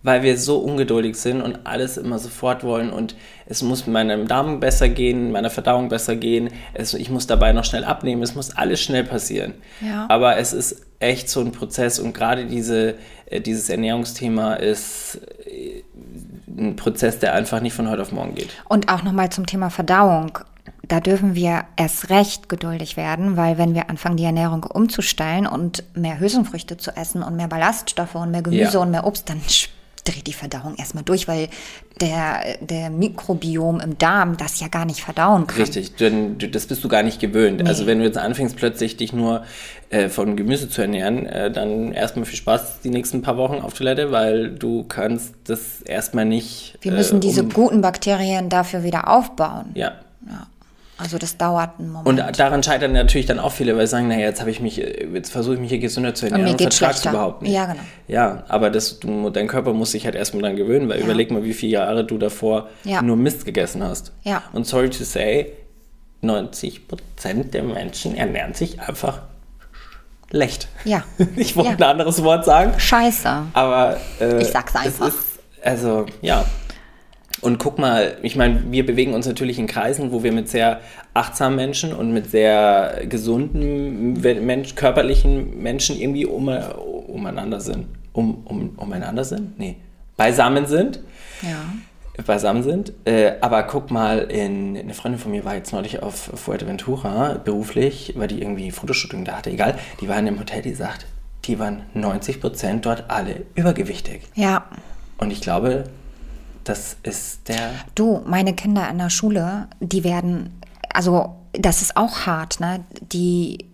weil wir so ungeduldig sind und alles immer sofort wollen und es muss meinem Darm besser gehen, meiner Verdauung besser gehen, es, ich muss dabei noch schnell abnehmen, es muss alles schnell passieren. Ja. Aber es ist echt so ein Prozess und gerade diese, äh, dieses Ernährungsthema ist äh, ein Prozess, der einfach nicht von heute auf morgen geht. Und auch nochmal zum Thema Verdauung. Da dürfen wir erst recht geduldig werden, weil wenn wir anfangen, die Ernährung umzustellen und mehr Hülsenfrüchte zu essen und mehr Ballaststoffe und mehr Gemüse Ja. und mehr Obst, dann dreht die Verdauung erstmal durch, weil der, der Mikrobiom im Darm das ja gar nicht verdauen kann. Richtig, denn das bist du gar nicht gewöhnt. Also wenn du jetzt anfängst plötzlich dich nur äh, von Gemüse zu ernähren, äh, dann erstmal viel Spaß die nächsten paar Wochen auf Toilette, weil du kannst das erstmal nicht. Wir müssen äh, diese um- guten Bakterien dafür wieder aufbauen. Ja. Ja. Also das dauert einen Moment. Und daran scheitern natürlich dann auch viele, weil sie sagen, naja, jetzt habe ich mich, jetzt versuche ich mich hier gesünder zu ernähren mir und, geht's vertrag's schlechter. überhaupt nicht. Ja, genau. Ja, aber das, du, dein Körper muss sich halt erstmal dran gewöhnen, weil Ja. überleg mal, wie viele Jahre du davor Ja. nur Mist gegessen hast. Ja. Und sorry to say, 90% der Menschen ernähren sich einfach schlecht. Ja. Ich wollte Ja. ein anderes Wort sagen, Scheiße. aber äh, Ich sag's einfach. Es ist, also, ja. Und guck mal, ich meine, wir bewegen uns natürlich in Kreisen, wo wir mit sehr achtsamen Menschen und mit sehr gesunden, Mensch, körperlichen Menschen irgendwie um, umeinander sind. Um, um, umeinander sind? Nee. Beisammen sind. Ja. Beisammen sind. Äh, aber guck mal, in, eine Freundin von mir war jetzt neulich auf Fuerteventura beruflich, weil die irgendwie Fotoshooting da hatte, egal. Die waren im Hotel, die sagt, die waren 90% dort alle übergewichtig. Ja. Und ich glaube, das ist der. Du, meine Kinder in der Schule, die werden, also das ist auch hart, ne? Die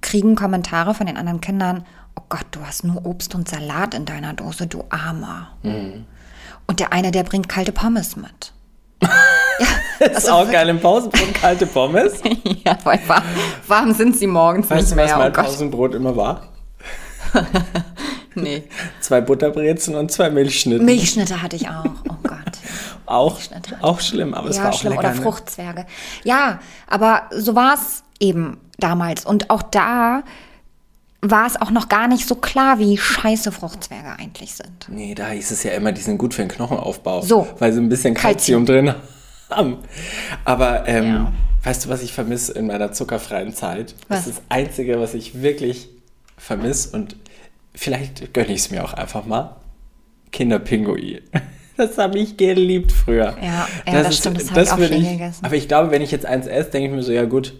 kriegen Kommentare von den anderen Kindern, oh Gott, du hast nur Obst und Salat in deiner Dose, du Armer. Und der eine, der bringt kalte Pommes mit. Das ist auch geil im Pausenbrot, kalte Pommes. ja, weil warm, warm sind sie morgens Weißt du, nicht was mehr. mein Oh. Pausenbrot immer war? Nee. Zwei Butterbrezen und zwei Milchschnitten. Milchschnitte hatte ich auch. Oh Gott. auch, auch schlimm, aber es war ja, auch schlimm. lecker. Oder ne? Fruchtzwerge. Ja, aber so war es eben damals. Und auch da war es auch noch gar nicht so klar, wie scheiße Fruchtzwerge eigentlich sind. Nee, da hieß es ja immer, die sind gut für den Knochenaufbau. So. Weil sie ein bisschen Kalzium drin haben. Aber ähm, Ja. weißt du, was ich vermisse in meiner zuckerfreien Zeit? Was? Das ist das Einzige, was ich wirklich vermisse und vielleicht gönne ich es mir auch einfach mal. Kinderpingui. Das habe ich geliebt früher. Ja, ja, das stimmt, das hab ich auch viel gegessen. Aber ich glaube, wenn ich jetzt eins esse, denke ich mir so, ja gut,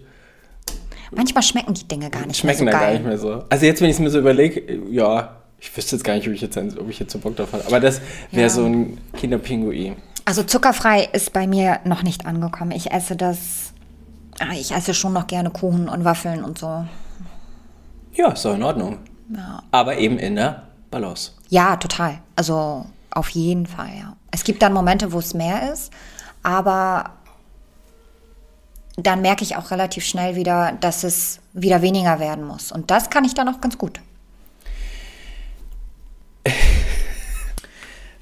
Manchmal schmecken die Dinge gar nicht schmecken mehr dann so gar geil. nicht mehr so. Also jetzt, wenn ich es mir so überlege, ja, ich wüsste jetzt gar nicht, ob ich jetzt, ob ich jetzt so Bock drauf habe. Aber das wäre Ja. so ein Kinderpingui. Also zuckerfrei ist bei mir noch nicht angekommen. Ich esse das. ah, Ich esse schon noch gerne Kuchen und Waffeln und so. Ja, ist doch in Ordnung. Ja. Aber eben in der Balance. Ja, total. Also auf jeden Fall, ja. Es gibt dann Momente, wo es mehr ist, aber dann merke ich auch relativ schnell wieder, dass es wieder weniger werden muss. Und das kann ich dann auch ganz gut.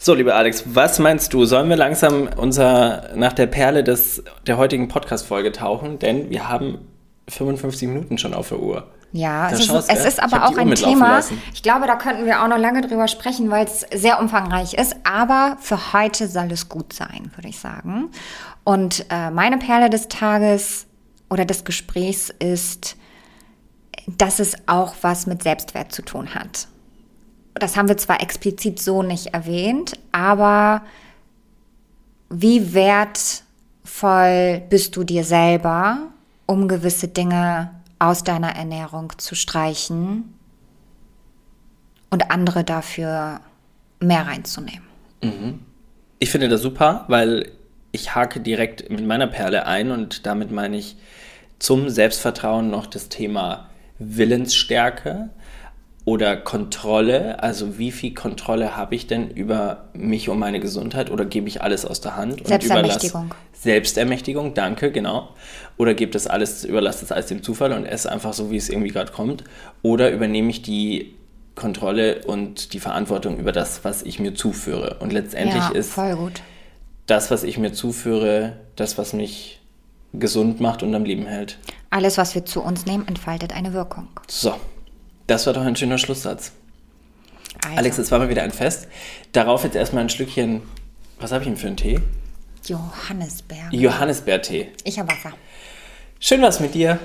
So, lieber Alex, was meinst du? Sollen wir langsam unser nach der Perle des, der heutigen Podcast-Folge tauchen? Denn wir haben 55 Minuten schon auf der Uhr. Ja, Da es ist, es ist aber auch ein Thema. lassen. Ich glaube, da könnten wir auch noch lange drüber sprechen, weil es sehr umfangreich ist. Aber für heute soll es gut sein, würde ich sagen. Und äh, meine Perle des Tages oder des Gesprächs ist, dass es auch was mit Selbstwert zu tun hat. Das haben wir zwar explizit so nicht erwähnt, aber wie wertvoll bist du dir selber, um gewisse Dinge aus deiner Ernährung zu streichen und andere dafür mehr reinzunehmen? Ich finde das super, weil ich hake direkt mit meiner Perle ein und damit meine ich zum Selbstvertrauen noch das Thema Willensstärke oder Kontrolle? Also wie viel Kontrolle habe ich denn über mich und meine Gesundheit oder gebe ich alles aus der Hand? Selbstermächtigung. Und überlasse, Selbstermächtigung, danke, genau. Oder gibt es alles, überlasse das alles dem Zufall und esse einfach so, wie es irgendwie gerade kommt? Oder übernehme ich die Kontrolle und die Verantwortung über das, was ich mir zuführe? Und letztendlich Ja, ist das, was ich mir zuführe, das, was mich gesund macht und am Leben hält. Alles, was wir zu uns nehmen, entfaltet eine Wirkung. So, das war doch ein schöner Schlusssatz. Also, Alex, es war mal wieder ein Fest. Darauf jetzt erstmal ein Schlückchen, was habe ich denn für einen Tee? Johannisbeer. Johannisbeertee. Ich habe Wasser. Schön was mit dir.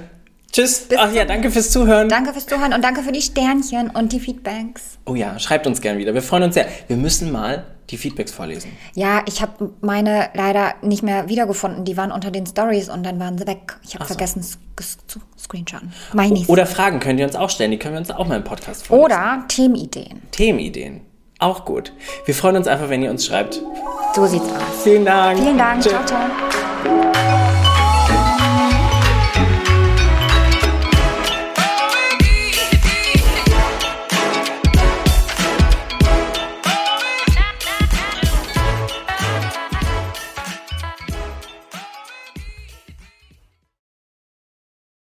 Tschüss. Bis Ach ja, danke fürs Zuhören. Danke fürs Zuhören und danke für die Sternchen und die Feedbacks. Oh ja, schreibt uns gern wieder. Wir freuen uns sehr. Wir müssen mal die Feedbacks vorlesen. Ja, ich habe meine leider nicht mehr wiedergefunden. Die waren unter den Stories und dann waren sie weg. Ich habe so. vergessen zu screenshotten. Meinies. Oder Fragen könnt ihr uns auch stellen. Die können wir uns auch mal im Podcast vorlesen. Oder Themenideen. Themenideen. Auch gut. Wir freuen uns einfach, wenn ihr uns schreibt. So sieht's aus. Vielen Dank. Vielen Dank. Tschüss. Ciao, ciao.